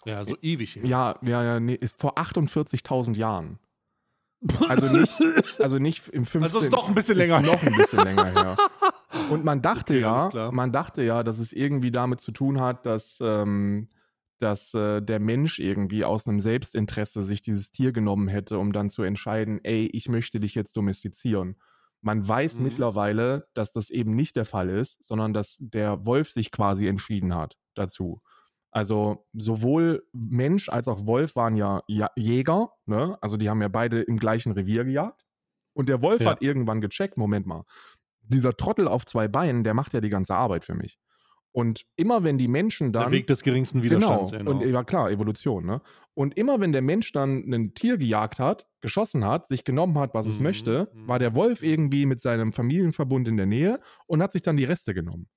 Ja, so ewig. Her. Ja, ja, ja, nee, ist vor 48.000 Jahren. Also nicht, also nicht im 15. Also ist doch ein bisschen länger. Noch ein bisschen länger her. Und man dachte okay, ja, man dachte ja, dass es irgendwie damit zu tun hat, dass ähm, dass äh, der Mensch irgendwie aus einem Selbstinteresse sich dieses Tier genommen hätte, um dann zu entscheiden, ey, ich möchte dich jetzt domestizieren. Man weiß mhm. mittlerweile, dass das eben nicht der Fall ist, sondern dass der Wolf sich quasi entschieden hat dazu. Also sowohl Mensch als auch Wolf waren ja Jäger, ne? Also die haben ja beide im gleichen Revier gejagt. Und der Wolf ja. hat irgendwann gecheckt, Moment mal, dieser Trottel auf zwei Beinen, der macht ja die ganze Arbeit für mich. Und immer wenn die Menschen dann. Der Weg des geringsten Widerstands, genau. genau. Und ja klar, Evolution, ne? Und immer wenn der Mensch dann ein Tier gejagt hat, geschossen hat, sich genommen hat, was mhm. es möchte, war der Wolf irgendwie mit seinem Familienverbund in der Nähe und hat sich dann die Reste genommen.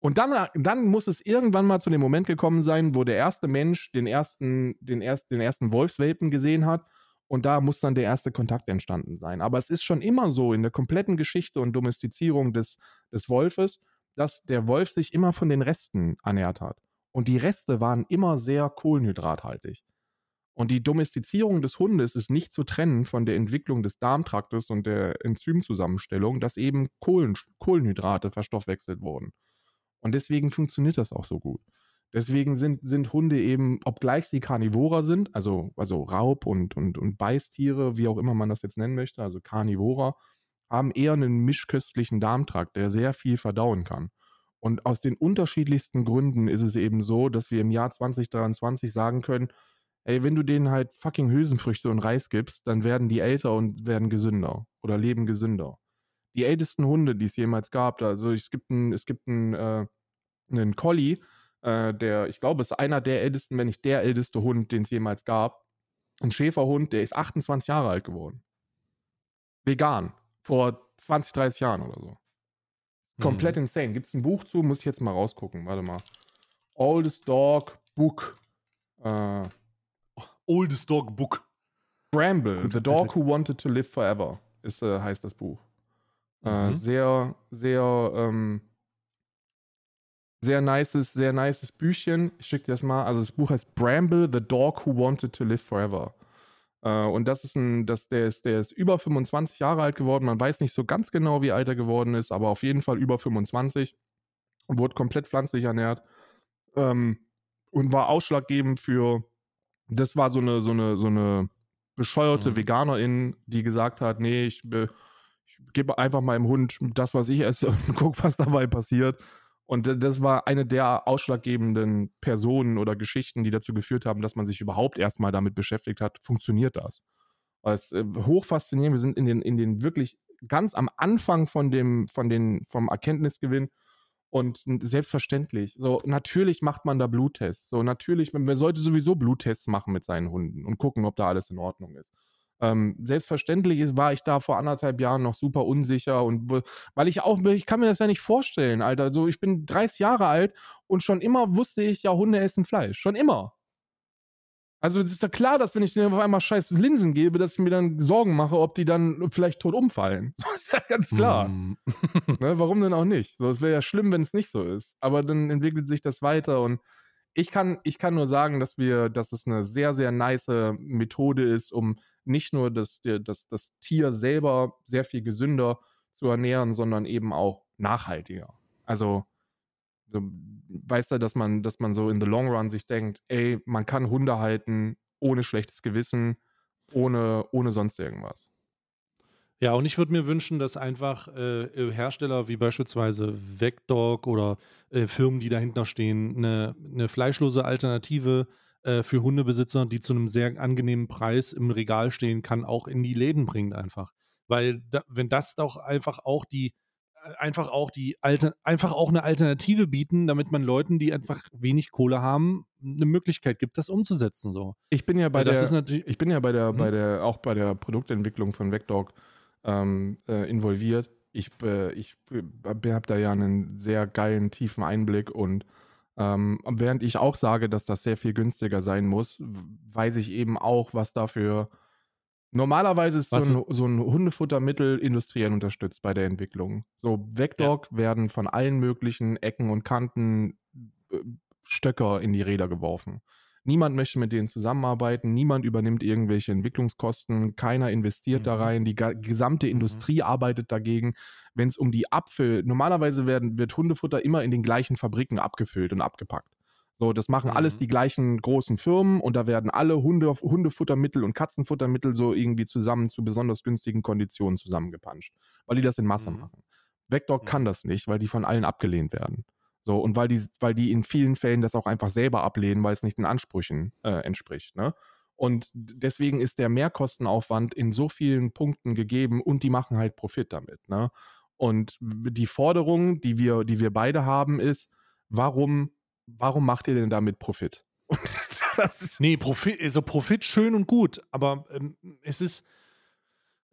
Und dann, dann muss es irgendwann mal zu dem Moment gekommen sein, wo der erste Mensch den ersten, den, erst, den ersten Wolfswelpen gesehen hat. Und da muss dann der erste Kontakt entstanden sein. Aber es ist schon immer so in der kompletten Geschichte und Domestizierung des, des Wolfes, dass der Wolf sich immer von den Resten ernährt hat. Und die Reste waren immer sehr kohlenhydrathaltig. Und die Domestizierung des Hundes ist nicht zu trennen von der Entwicklung des Darmtraktes und der Enzymzusammenstellung, dass eben Kohlen, Kohlenhydrate verstoffwechselt wurden. Und deswegen funktioniert das auch so gut. Deswegen sind, sind Hunde eben, obgleich sie Karnivorer sind, also, also Raub- und, und, und Beißtiere, wie auch immer man das jetzt nennen möchte, also Karnivorer, haben eher einen mischköstlichen Darmtrakt, der sehr viel verdauen kann. Und aus den unterschiedlichsten Gründen ist es eben so, dass wir im Jahr 2023 sagen können, ey, wenn du denen halt fucking Hülsenfrüchte und Reis gibst, dann werden die älter und werden gesünder oder leben gesünder. Die ältesten Hunde, die es jemals gab, also es gibt einen, es gibt einen, äh, einen Collie, äh, der, ich glaube, ist einer der ältesten, wenn nicht der älteste Hund, den es jemals gab. Ein Schäferhund, der ist 28 Jahre alt geworden. Vegan vor 20, 30 Jahren oder so. Komplett mhm. insane. Gibt es ein Buch zu? Muss ich jetzt mal rausgucken. Warte mal. Oldest Dog Book. Äh, Oldest Dog Book. Bramble, The Dog Who Wanted to Live Forever, ist, äh, heißt das Buch. Äh, mhm. sehr, sehr, ähm, sehr nices, sehr nices Büchchen. Ich schicke dir das mal. Also das Buch heißt Bramble, The Dog Who Wanted to Live Forever. Äh, und das ist ein, das, der, ist, der ist über 25 Jahre alt geworden. Man weiß nicht so ganz genau, wie alt er geworden ist, aber auf jeden Fall über 25 und wurde komplett pflanzlich ernährt. ähm, und war ausschlaggebend für, das war so eine, so eine, so eine bescheuerte Mhm. Veganerin, die gesagt hat, nee, ich, ich gebe einfach meinem Hund das, was ich esse und guck, was dabei passiert. Und das war eine der ausschlaggebenden Personen oder Geschichten, die dazu geführt haben, dass man sich überhaupt erstmal damit beschäftigt hat, funktioniert das? Es äh, hoch faszinierend, wir sind in den, in den wirklich ganz am Anfang von dem, von den, vom Erkenntnisgewinn und selbstverständlich. So, natürlich macht man da Bluttests. So, natürlich, man sollte sowieso Bluttests machen mit seinen Hunden und gucken, ob da alles in Ordnung ist. Ähm, selbstverständlich ist, war ich da vor anderthalb Jahren noch super unsicher und weil ich auch, ich kann mir das ja nicht vorstellen, Alter. So, ich bin 30 Jahre alt und schon immer wusste ich ja, Hunde essen Fleisch. Schon immer. Also es ist ja klar, dass wenn ich denen auf einmal scheiß Linsen gebe, dass ich mir dann Sorgen mache, ob die dann vielleicht tot umfallen. Das ist ja ganz klar. Mm. Ne, warum denn auch nicht? So, es wäre ja schlimm, wenn es nicht so ist. Aber dann entwickelt sich das weiter und ich kann, ich kann nur sagen, dass wir, dass es eine sehr, sehr nice Methode ist, um nicht nur das, das, das Tier selber sehr viel gesünder zu ernähren, sondern eben auch nachhaltiger. Also, so, weißt du, dass man, dass man so in the long run sich denkt, ey, man kann Hunde halten ohne schlechtes Gewissen, ohne, ohne sonst irgendwas. Ja, und ich würde mir wünschen, dass einfach äh, Hersteller wie beispielsweise Vecdog oder äh, Firmen, die dahinter stehen, eine, eine fleischlose Alternative äh, für Hundebesitzer, die zu einem sehr angenehmen Preis im Regal stehen kann, auch in die Läden bringt einfach. Weil da, wenn das doch einfach auch die äh, einfach auch die alte, einfach auch eine Alternative bieten, damit man Leuten, die einfach wenig Kohle haben, eine Möglichkeit gibt, das umzusetzen. So. Ich bin ja bei das der. Ich bin ja bei der, Hm? bei der, auch bei der Produktentwicklung von Vecdog ähm, äh, involviert. Ich, äh, ich habe da ja einen sehr geilen, tiefen Einblick und ähm, während ich auch sage, dass das sehr viel günstiger sein muss, weiß ich eben auch, was dafür. Normalerweise ist so ein, so ein Hundefuttermittel industriell unterstützt bei der Entwicklung. So, Vecdog werden von allen möglichen Ecken und Kanten äh, Stöcker in die Räder geworfen. Niemand möchte mit denen zusammenarbeiten, niemand übernimmt irgendwelche Entwicklungskosten, keiner investiert da Mhm. rein, die gesamte Mhm. Industrie arbeitet dagegen. Wenn es um die Abfüll, normalerweise werden, wird Hundefutter immer in den gleichen Fabriken abgefüllt und abgepackt. So, das machen alles Mhm. die gleichen großen Firmen und da werden alle Hunde, Hundefuttermittel und Katzenfuttermittel so irgendwie zusammen zu besonders günstigen Konditionen zusammengepanscht, weil die das in Masse Mhm. machen. Mhm. kann das nicht, weil die von allen abgelehnt werden. So, und weil die, weil die in vielen Fällen das auch einfach selber ablehnen, weil es nicht den Ansprüchen äh, entspricht. Ne? Und deswegen ist der Mehrkostenaufwand in so vielen Punkten gegeben und die machen halt Profit damit. Ne? Und die Forderung, die wir, die wir beide haben, ist, warum, warum macht ihr denn damit Profit? Nee, Profit, also Profit schön und gut, aber ähm, es ist.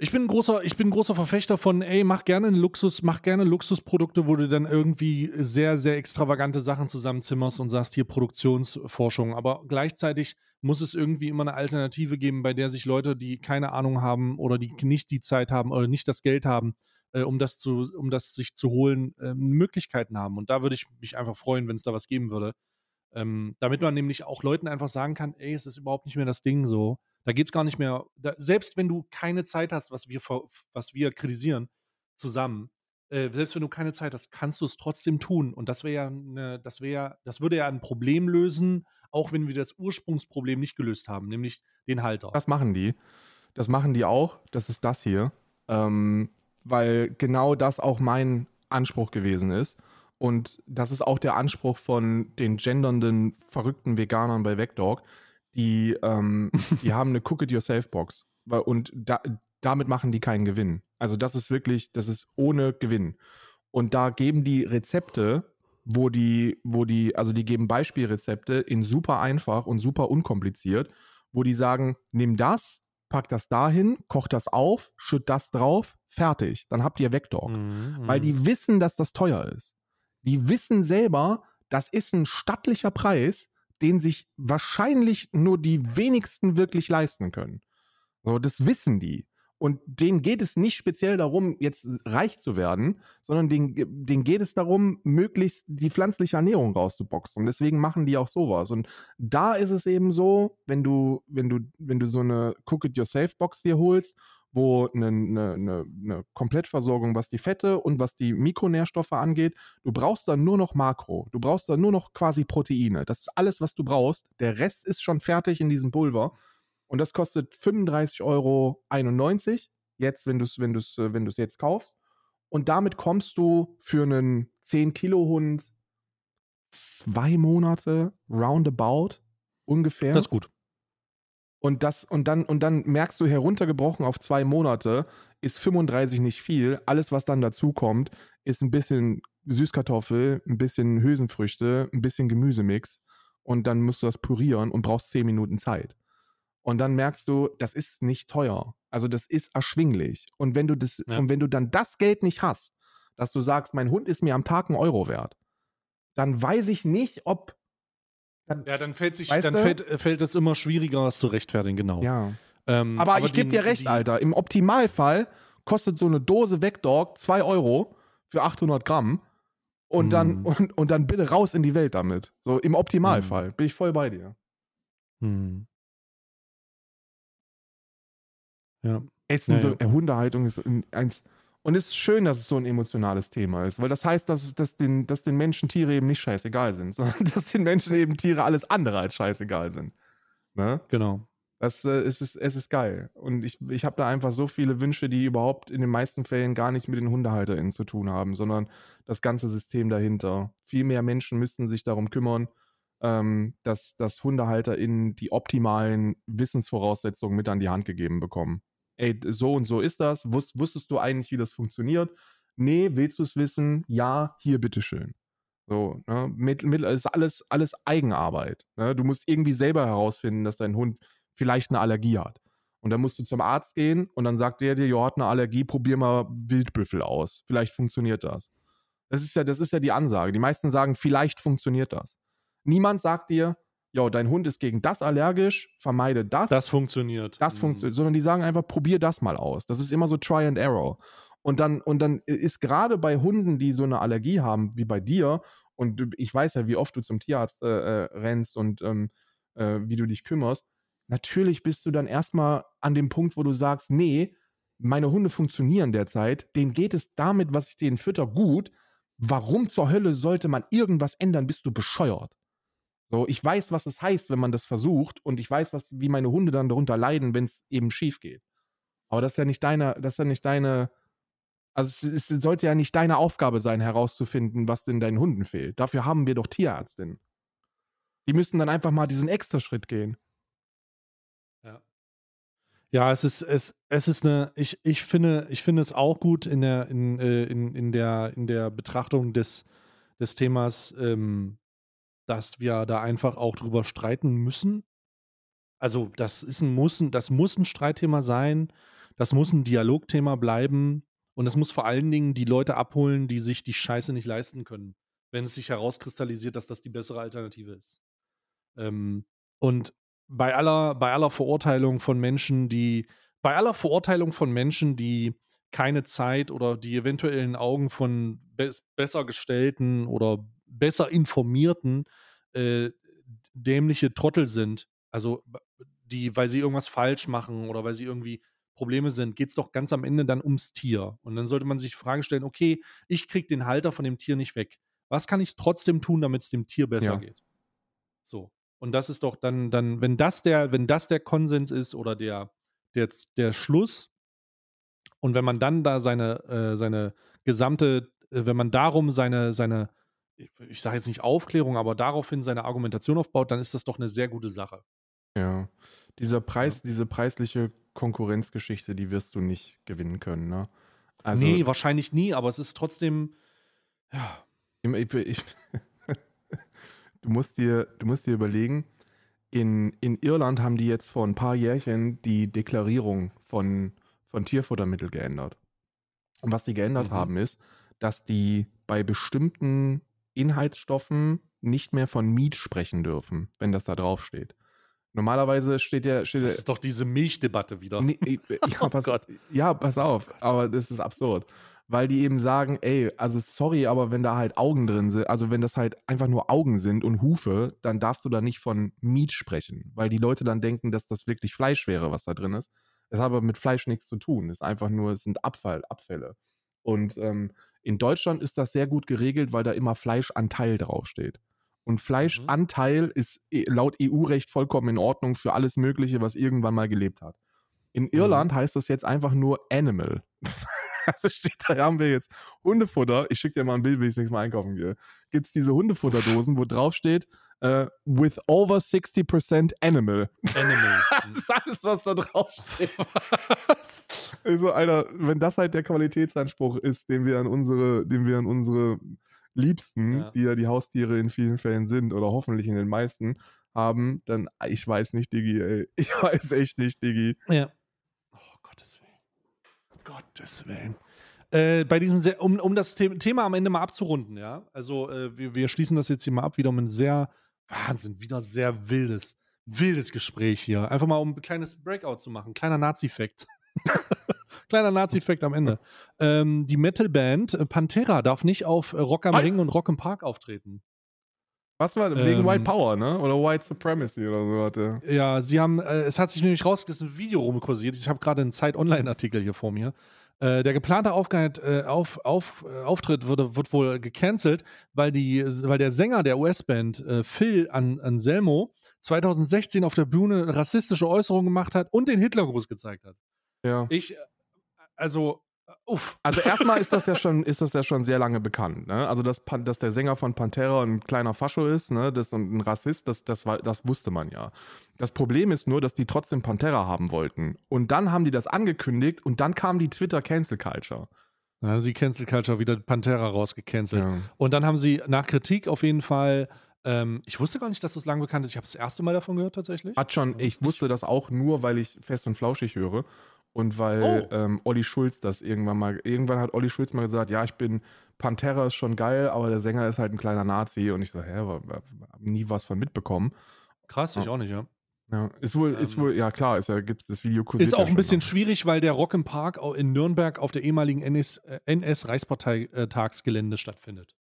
Ich bin ein großer, ich bin ein großer Verfechter von, ey, mach gerne einen Luxus, mach gerne Luxusprodukte, wo du dann irgendwie sehr, sehr extravagante Sachen zusammenzimmerst und sagst hier Produktionsforschung. Aber gleichzeitig muss es irgendwie immer eine Alternative geben, bei der sich Leute, die keine Ahnung haben oder die nicht die Zeit haben oder nicht das Geld haben, äh, um das zu, um das sich zu holen, äh, Möglichkeiten haben. Und da würde ich mich einfach freuen, wenn es da was geben würde. Ähm, damit man nämlich auch Leuten einfach sagen kann, ey, es ist überhaupt nicht mehr das Ding so. Da geht es gar nicht mehr, da, selbst wenn du keine Zeit hast, was wir, was wir kritisieren, zusammen, äh, selbst wenn du keine Zeit hast, kannst du es trotzdem tun. Und das wäre ja, eine, das wäre, das würde ja ein Problem lösen, auch wenn wir das Ursprungsproblem nicht gelöst haben, nämlich den Halter. das machen die. Das machen die auch. Das ist das hier. Ähm, weil genau das auch mein Anspruch gewesen ist. Und das ist auch der Anspruch von den gendernden, verrückten Veganern bei Vecdog. Die, ähm, die haben eine Cook-it-yourself-Box. Weil- Und da, damit machen die keinen Gewinn. Also das ist wirklich, das ist ohne Gewinn. Und da geben die Rezepte, wo die, wo die, also die geben Beispielrezepte in super einfach und super unkompliziert, wo die sagen, nimm das, pack das dahin, koch das auf, schütt das drauf, fertig. Dann habt ihr Vecdog. Mhm, Weil mhm. die wissen, dass das teuer ist. Die wissen selber, das ist ein stattlicher Preis, den sich wahrscheinlich nur die wenigsten wirklich leisten können. So, das wissen die. Und denen geht es nicht speziell darum, jetzt reich zu werden, sondern denen, denen geht es darum, möglichst die pflanzliche Ernährung rauszuboxen. Und deswegen machen die auch sowas. Und da ist es eben so, wenn du, wenn du, wenn du so eine Cook-it-yourself-Box dir holst, wo eine, eine, eine, eine Komplettversorgung, was die Fette und was die Mikronährstoffe angeht, du brauchst dann nur noch Makro. Du brauchst dann nur noch quasi Proteine. Das ist alles, was du brauchst. Der Rest ist schon fertig in diesem Pulver. Und das kostet 35,91 Euro jetzt, wenn du es wenn wenn jetzt kaufst. Und damit kommst du für einen 10-Kilo-Hund zwei Monate roundabout ungefähr. Das ist gut. Und das, und dann, und dann merkst du heruntergebrochen auf zwei Monate, ist 35 nicht viel. Alles, was dann dazu kommt, ist ein bisschen Süßkartoffel, ein bisschen Hülsenfrüchte, ein bisschen Gemüsemix. Und dann musst du das pürieren und brauchst 10 Minuten Zeit. Und dann merkst du, das ist nicht teuer. Also das ist erschwinglich. Und wenn du das, Ja. und wenn du dann das Geld nicht hast, dass du sagst, mein Hund ist mir am Tag ein Euro wert, dann weiß ich nicht, ob. Dann, Ja, dann fällt sich, dann fällt, äh, fällt es immer schwieriger, das zu rechtfertigen, genau. ja. Ähm, Aber, ich gebe dir recht, die- Alter. Im Optimalfall kostet so eine Dose Wegdog 2 Euro für 800 Gramm. Und dann, Mhm. und, und dann bitte raus in die Welt damit. So im Optimalfall. Bin ich voll bei dir. Hm. Ja. Essen, Ja, ja. äh, Hundehaltung ist ein- eins. Und es ist schön, dass es so ein emotionales Thema ist, weil das heißt, dass, dass, den, dass den Menschen Tiere eben nicht scheißegal sind, sondern dass den Menschen eben Tiere alles andere als scheißegal sind. Ne? Genau. Das äh, es ist, es ist geil. Und ich, ich habe da einfach so viele Wünsche, die überhaupt in den meisten Fällen gar nicht mit den HundehalterInnen zu tun haben, sondern das ganze System dahinter. Viel mehr Menschen müssten sich darum kümmern, ähm, dass, dass HundehalterInnen die optimalen Wissensvoraussetzungen mit an die Hand gegeben bekommen. Ey, so und so ist das. Wus wusstest du eigentlich, wie das funktioniert? Nee, willst du es wissen? Ja, hier bitteschön. So, ne? Mit, mit, ist alles, alles Eigenarbeit. Ne? Du musst irgendwie selber herausfinden, dass dein Hund vielleicht eine Allergie hat. Und dann musst du zum Arzt gehen und dann sagt der dir, ja, hat eine Allergie, probier mal Wildbüffel aus. Vielleicht funktioniert das. Das ist ja, das ist ja die Ansage. Die meisten sagen, vielleicht funktioniert das. Niemand sagt dir, ja, dein Hund ist gegen das allergisch, vermeide das. Das funktioniert. Das Mhm. funktioniert, sondern die sagen einfach, probier das mal aus. Das ist immer so Try and Error. Und dann, und dann ist gerade bei Hunden, die so eine Allergie haben, wie bei dir, und ich weiß ja, wie oft du zum Tierarzt äh, äh, rennst und ähm, äh, wie du dich kümmerst, natürlich bist du dann erstmal an dem Punkt, wo du sagst, nee, meine Hunde funktionieren derzeit, denen geht es damit, was ich denen fütter, gut. Warum zur Hölle sollte man irgendwas ändern? Bist du bescheuert? So, ich weiß, was es heißt, wenn man das versucht, und ich weiß, was, wie meine Hunde dann darunter leiden, wenn es eben schief geht. Aber das ist ja nicht deine, das ist ja nicht deine, also es, es sollte ja nicht deine Aufgabe sein, herauszufinden, was denn deinen Hunden fehlt. Dafür haben wir doch Tierärztinnen. Die müssen dann einfach mal diesen extra Schritt gehen. Ja. Ja, es ist, es, es ist eine, ich, ich finde, ich finde es auch gut in der, in, äh, in, in der, in der Betrachtung des, des Themas, ähm, dass wir da einfach auch drüber streiten müssen. Also, das ist ein muss, das muss ein Streitthema sein, das muss ein Dialogthema bleiben und es muss vor allen Dingen die Leute abholen, die sich die Scheiße nicht leisten können, wenn es sich herauskristallisiert, dass das die bessere Alternative ist. Ähm, und bei aller, bei aller Verurteilung von Menschen, die, bei aller Verurteilung von Menschen, die keine Zeit oder die eventuell in Augen von bes besser gestellten oder besser informierten äh, dämliche Trottel sind, also die, weil sie irgendwas falsch machen oder weil sie irgendwie Probleme sind, geht es doch ganz am Ende dann ums Tier. Und dann sollte man sich die Frage stellen, okay, ich kriege den Halter von dem Tier nicht weg. Was kann ich trotzdem tun, damit es dem Tier besser Ja. geht? So. Und das ist doch dann, dann, wenn das der, wenn das der Konsens ist oder der, der, der Schluss, und wenn man dann da seine, äh, seine gesamte, äh, wenn man darum seine, seine, ich, sage jetzt nicht Aufklärung, aber daraufhin seine Argumentation aufbaut, dann ist das doch eine sehr gute Sache. Ja. Dieser Preis, diese preisliche Konkurrenzgeschichte, die wirst du nicht gewinnen können, ne? Also, nee, wahrscheinlich nie, aber es ist trotzdem, ja, Ich, ich, ich, du, musst dir, du musst dir überlegen, in, in Irland haben die jetzt vor ein paar Jährchen die Deklarierung von, von Tierfuttermittel geändert. Und was die geändert Mhm. haben, ist, dass die bei bestimmten Inhaltsstoffen nicht mehr von Meat sprechen dürfen, wenn das da draufsteht. Normalerweise steht ja, steht das ja ist doch diese Milchdebatte wieder. Nee, ja, Oh pass, Gott. ja, pass auf, aber das ist absurd. Weil die eben sagen, ey, also sorry, aber wenn da halt Augen drin sind, also wenn das halt einfach nur Augen sind und Hufe, dann darfst du da nicht von Meat sprechen, weil die Leute dann denken, dass das wirklich Fleisch wäre, was da drin ist. Das hat aber mit Fleisch nichts zu tun. Es ist einfach nur, es sind Abfall, Abfälle. Und ähm, in Deutschland ist das sehr gut geregelt, weil da immer Fleischanteil draufsteht. Und Fleischanteil ist e- laut EU-Recht vollkommen in Ordnung für alles Mögliche, was irgendwann mal gelebt hat. In Irland heißt das jetzt einfach nur Animal. also steht, da haben wir jetzt Hundefutter. Ich schicke dir mal ein Bild, wenn ich das nächste Mal einkaufen gehe. Gibt es diese Hundefutterdosen, wo drauf steht, äh, with over 60% Animal. Animal. Das ist alles, was da drauf steht. Also, Alter, wenn das halt der Qualitätsanspruch ist, den wir an unsere, den wir an unsere Liebsten, Ja. die ja die Haustiere in vielen Fällen sind, oder hoffentlich in den meisten, haben, dann, ich weiß nicht, Diggi, ey. Ich weiß echt nicht, Diggi. Ja. Oh, Gottes Willen. Gottes Willen. Äh, bei diesem, sehr, um, um das The Thema am Ende mal abzurunden, ja. Also, äh, wir, wir schließen das jetzt hier mal ab, wieder um ein sehr, Wahnsinn, wieder sehr wildes, wildes Gespräch hier. Einfach mal, um ein kleines Breakout zu machen. Kleiner Nazi-Fact. Kleiner Nazi-Fact am Ende. Ähm, die Metal-Band äh, Pantera darf nicht auf äh, Rock am! Ring und Rock im Park auftreten. Was war wegen Ähm, White Power, ne? Oder White Supremacy oder so hatte. Ja, sie haben, äh, es hat sich nämlich rausgeschmissen, ein Video rumkursiert. Ich habe gerade einen Zeit-Online-Artikel hier vor mir. Äh, der geplante Aufge äh, auf, auf, äh, Auftritt wurde, wird wohl gecancelt, weil, die, weil der Sänger der US-Band Phil An Anselmo 2016 auf der Bühne rassistische Äußerungen gemacht hat und den Hitlergruß gezeigt hat. Ja. Ich, äh, also, äh, uff. Also erstmal ist das ja schon, ist das ja schon sehr lange bekannt, ne? Also dass, dass der Sänger von Pantera ein kleiner Fascho ist, ne? Das und ein Rassist, das, das, war, das wusste man ja. Das Problem ist nur, dass die trotzdem Pantera haben wollten. Und dann haben die das angekündigt und dann kam die Twitter Cancel Culture. Dann haben sie Cancel Culture wieder Pantera rausgecancelt. Ja. Und dann haben sie nach Kritik auf jeden Fall, ähm, ich wusste gar nicht, dass das lang bekannt ist. Ich habe das erste Mal davon gehört tatsächlich. Hat schon, ich wusste das auch nur, weil ich fest und flauschig höre. Und weil Oh. ähm, Olli Schulz das irgendwann mal, irgendwann hat Olli Schulz mal gesagt, ja, ich bin, Pantera ist schon geil, aber der Sänger ist halt ein kleiner Nazi. Und ich so, hä, hab nie was von mitbekommen. Krass, ich Ja. auch nicht, ja. Ja, ist wohl, ist Ähm, wohl, ja klar, ist ja, gibt's das Video Ist auch ein bisschen noch. schwierig, weil der Rock im Park in Nürnberg auf der ehemaligen NS, äh, NS-Reichsparteitagsgelände stattfindet.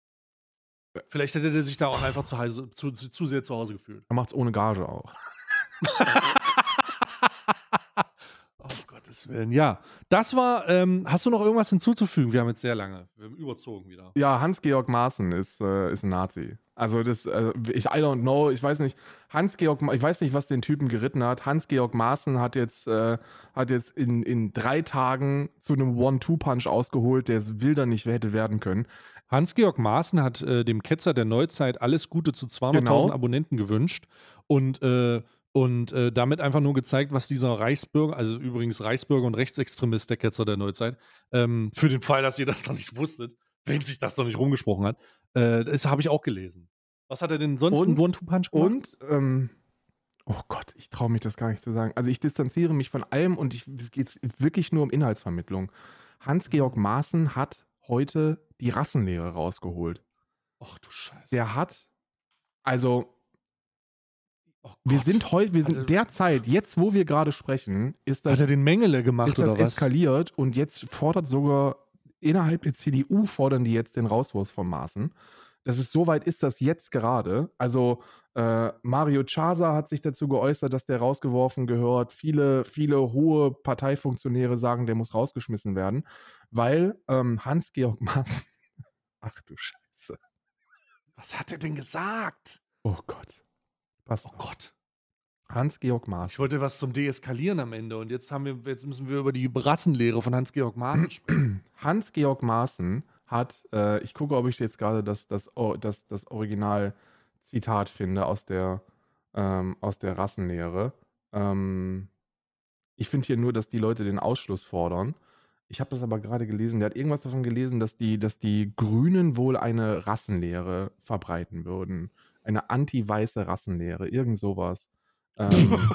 Vielleicht hätte der sich da auch einfach zu, Hause, zu, zu, zu sehr zu Hause gefühlt. Er macht's ohne Gage auch. Gottes Willen. Ja, das war. Ähm, hast du noch irgendwas hinzuzufügen? Wir haben jetzt sehr lange. Wir haben überzogen wieder. Ja, Hans-Georg Maaßen ist, äh, ist ein Nazi. Also das, äh, ich, I don't know, ich weiß nicht, Hans-Georg, ich weiß nicht, was den Typen geritten hat. Hans-Georg Maaßen hat jetzt, äh, hat jetzt in, in drei Tagen zu einem One-Two-Punch ausgeholt, der es wilder nicht hätte werden können. Hans-Georg Maaßen hat äh, dem Ketzer der Neuzeit alles Gute zu 200.000 Genau. Abonnenten gewünscht und, äh, und äh, damit einfach nur gezeigt, was dieser Reichsbürger, also übrigens Reichsbürger und Rechtsextremist, der Ketzer der Neuzeit, ähm, für den Fall, dass ihr das noch nicht wusstet, wenn sich das noch nicht rumgesprochen hat, äh, das habe ich auch gelesen. Was hat er denn sonst Und- in One-Two-Punch gemacht? Und, ähm, oh Gott, ich traue mich das gar nicht zu sagen. Also ich distanziere mich von allem und ich, es geht wirklich nur um Inhaltsvermittlung. Hans-Georg Maaßen hat heute die Rassenlehre rausgeholt. Ach du Scheiße. Der hat, also Oh Wir sind heute, wir sind Also- derzeit, jetzt wo wir gerade sprechen, ist Hat das, er den Mengele gemacht ist das oder was? eskaliert und jetzt fordert sogar innerhalb der CDU fordern die jetzt den Rauswurf von Maaßen. Das ist soweit ist das jetzt gerade. Also äh, Mario Chasa hat sich dazu geäußert, dass der rausgeworfen gehört. Viele, viele hohe Parteifunktionäre sagen, der muss rausgeschmissen werden, weil ähm, Hans-Georg Maaßen. Ach du Scheiße. Was hat er denn gesagt? Oh Gott. Was? Oh Gott. Hans-Georg Maaßen. Ich wollte was zum Deeskalieren am Ende und jetzt, haben wir, jetzt müssen wir über die Rassenlehre von Hans-Georg Maaßen sprechen. Hans-Georg Maaßen hat, äh, ich gucke, ob ich jetzt gerade das, das, das, das Original-Zitat finde aus der, ähm, aus der Rassenlehre. Ähm, ich finde hier nur, dass die Leute den Ausschluss fordern. Ich habe das aber gerade gelesen. Der hat irgendwas davon gelesen, dass die, dass die Grünen wohl eine Rassenlehre verbreiten würden. Eine anti-weiße Rassenlehre. Irgend sowas. Ähm,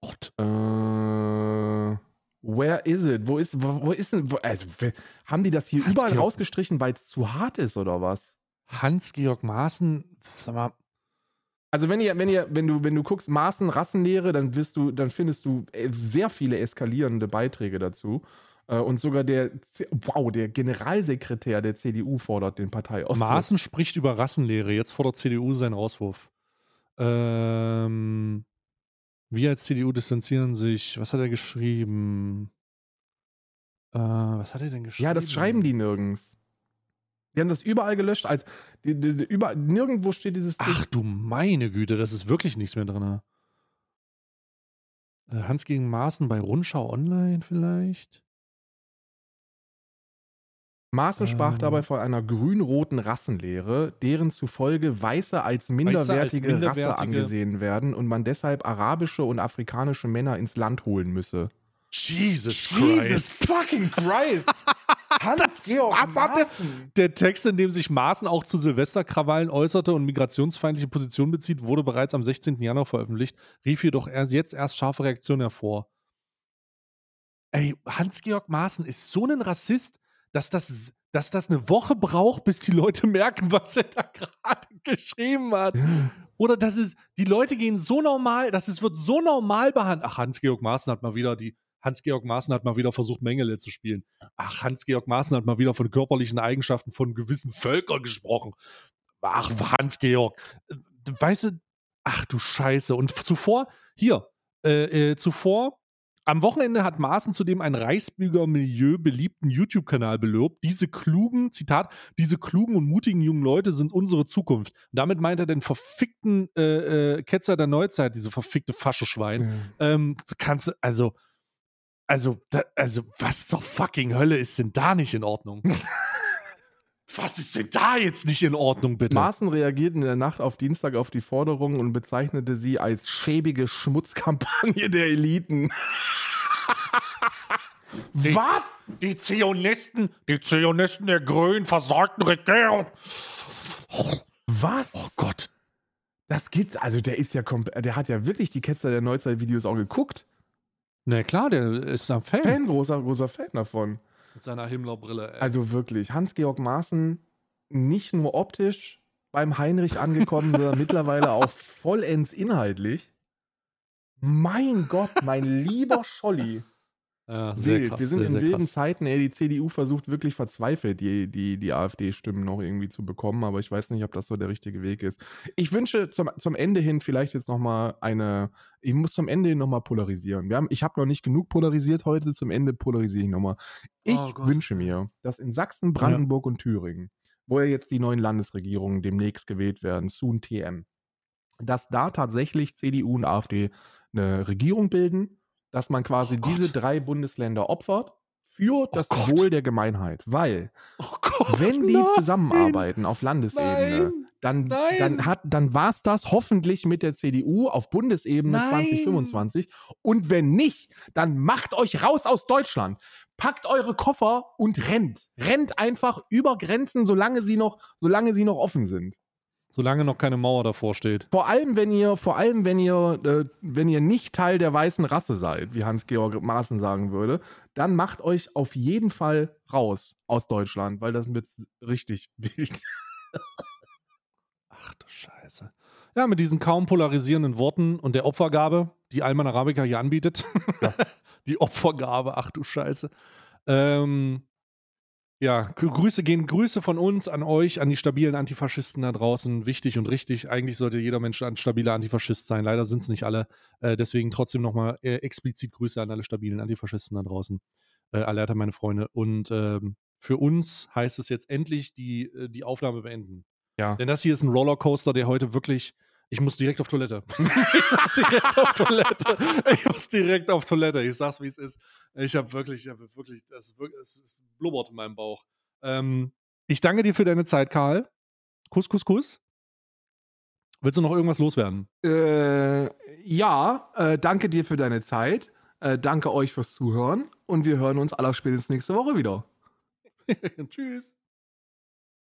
Oh Gott. äh, where is it? Wo ist, wo, wo ist denn, wo, also, haben die das hier Hans überall Georg- rausgestrichen, weil es zu hart ist oder was? Hans-Georg Maaßen, sag mal, Also wenn ihr, wenn ihr, wenn du, wenn du guckst, Maßen, Rassenlehre, dann wirst du, dann findest du äh, sehr viele eskalierende Beiträge dazu. Äh, Und sogar der, wow, der Generalsekretär der CDU fordert den Parteiaustritt. Maaßen spricht über Rassenlehre. Jetzt fordert CDU seinen Rauswurf. Ähm, Wir als CDU distanzieren sich. Was hat er geschrieben? Äh, was hat er denn geschrieben? Ja, das schreiben die nirgends. Die haben das überall gelöscht. Als, die, die, die, überall, nirgendwo steht dieses Ach du meine Güte, das ist wirklich nichts mehr drin. Äh, Hans gegen Maaßen bei Rundschau Online vielleicht? Maaßen sprach Ähm. dabei von einer grün-roten Rassenlehre, deren zufolge Weiße als minderwertige, Rasse minderwertige- angesehen werden und man deshalb arabische und afrikanische Männer ins Land holen müsse. Jesus, fucking Christ! Hans-Georg was hat der- Maaßen. Der Text, in dem sich Maaßen auch zu Silvesterkrawallen äußerte und migrationsfeindliche Position bezieht, wurde bereits am 16. Januar veröffentlicht, rief jedoch erst jetzt erst scharfe Reaktionen hervor. Ey, Hans-Georg Maaßen ist so ein Rassist, dass das, dass das eine Woche braucht, bis die Leute merken, was er da gerade geschrieben hat. Oder das ist, die Leute gehen so normal, das ist, wird so normal behandelt. Ach, Hans-Georg Maaßen hat mal wieder die, Hans-Georg Maaßen hat mal wieder versucht, Mengele zu spielen. Ach, Hans-Georg Maaßen hat mal wieder von körperlichen Eigenschaften von gewissen Völkern gesprochen. Ach, Hans-Georg. Äh, Weißt du, ach du Scheiße. Und zuvor, hier, äh, äh, zuvor, am Wochenende hat Maaßen zudem einen Reichsbürger Milieu beliebten YouTube-Kanal belobt. Diese klugen, Zitat, diese klugen und mutigen jungen Leute sind unsere Zukunft. Und damit meint er den verfickten äh, äh, Ketzer der Neuzeit, diese verfickte Faschoschwein. Ähm, kannst du, also, also, da, also, was zur fucking Hölle ist denn da nicht in Ordnung? was ist denn da jetzt nicht in Ordnung, bitte? Maaßen reagierte in der Nacht auf Dienstag auf die Forderung und bezeichnete sie als schäbige Schmutzkampagne der Eliten. Die- Was? Die Zionisten, die Zionisten der grünen, versagten Regierung. Was? Oh Gott. Das gibt's, also der ist ja komplett, der hat ja wirklich die Ketzer der Neuzeit-Videos auch geguckt. Na klar, der ist ein Fan. Fan, großer, großer Fan davon. Mit seiner Himmlerbrille. Ey. Also wirklich, Hans-Georg Maaßen nicht nur optisch beim Heinrich angekommen, sondern mittlerweile auch vollends inhaltlich. Mein Gott, mein lieber Scholli. Ja, sehr Wild. krass, Wir sind sehr, in sehr wilden krass. Zeiten, ey. Die CDU versucht wirklich verzweifelt, die, die, die AfD-Stimmen noch irgendwie zu bekommen, aber ich weiß nicht, ob das so der richtige Weg ist. Ich wünsche zum, zum Ende hin vielleicht jetzt nochmal eine. Ich muss zum Ende hin nochmal polarisieren. Wir haben, ich habe noch nicht genug polarisiert heute, zum Ende polarisiere ich nochmal. Ich Oh wünsche mir, dass in Sachsen, Brandenburg und Thüringen, wo ja jetzt die neuen Landesregierungen demnächst gewählt werden, soon TM, dass da tatsächlich CDU und AfD eine Regierung bilden, dass man quasi Oh diese drei Bundesländer opfert für das Gott. Wohl der Gemeinheit. Weil, Oh Gott. wenn die nein. zusammenarbeiten auf Landesebene, Nein. dann, Nein. dann, hat, dann war es das hoffentlich mit der CDU auf Bundesebene Nein. 2025. Und wenn nicht, dann macht euch raus aus Deutschland. Packt eure Koffer und rennt. Rennt einfach über Grenzen, solange sie noch, solange sie noch offen sind. Solange noch keine Mauer davor steht. Vor allem, wenn ihr, vor allem, wenn ihr, äh, wenn ihr nicht Teil der weißen Rasse seid, wie Hans-Georg Maaßen sagen würde, dann macht euch auf jeden Fall raus aus Deutschland, weil das wird richtig wild. Ach du Scheiße. Ja, mit diesen kaum polarisierenden Worten und der Opfergabe, die Alman Arabica hier anbietet. die Opfergabe, ach du Scheiße. Ähm, ja, Grü- Grüße gehen Grüße von uns an euch, an die stabilen Antifaschisten da draußen. Wichtig und richtig. Eigentlich sollte jeder Mensch ein stabiler Antifaschist sein. Leider sind es nicht alle. Äh, deswegen trotzdem nochmal äh, explizit Grüße an alle stabilen Antifaschisten da draußen. Äh, Alerta, meine Freunde. Und ähm, für uns heißt es jetzt endlich die, äh, die Aufnahme beenden. Ja. Denn das hier ist ein Rollercoaster, der heute wirklich. Ich muss direkt auf Toilette. ich muss direkt auf Toilette. Ich muss direkt auf Toilette. Ich sag's, wie es ist. Ich habe wirklich, ich hab wirklich, das ist wirklich, es blubbert in meinem Bauch. Ähm, ich danke dir für deine Zeit, Karl. Kuss, Kuss, Kuss. Willst du noch irgendwas loswerden? Äh, ja, äh, danke dir für deine Zeit. Äh, danke euch fürs Zuhören und wir hören uns allerspätestens nächste Woche wieder. Tschüss.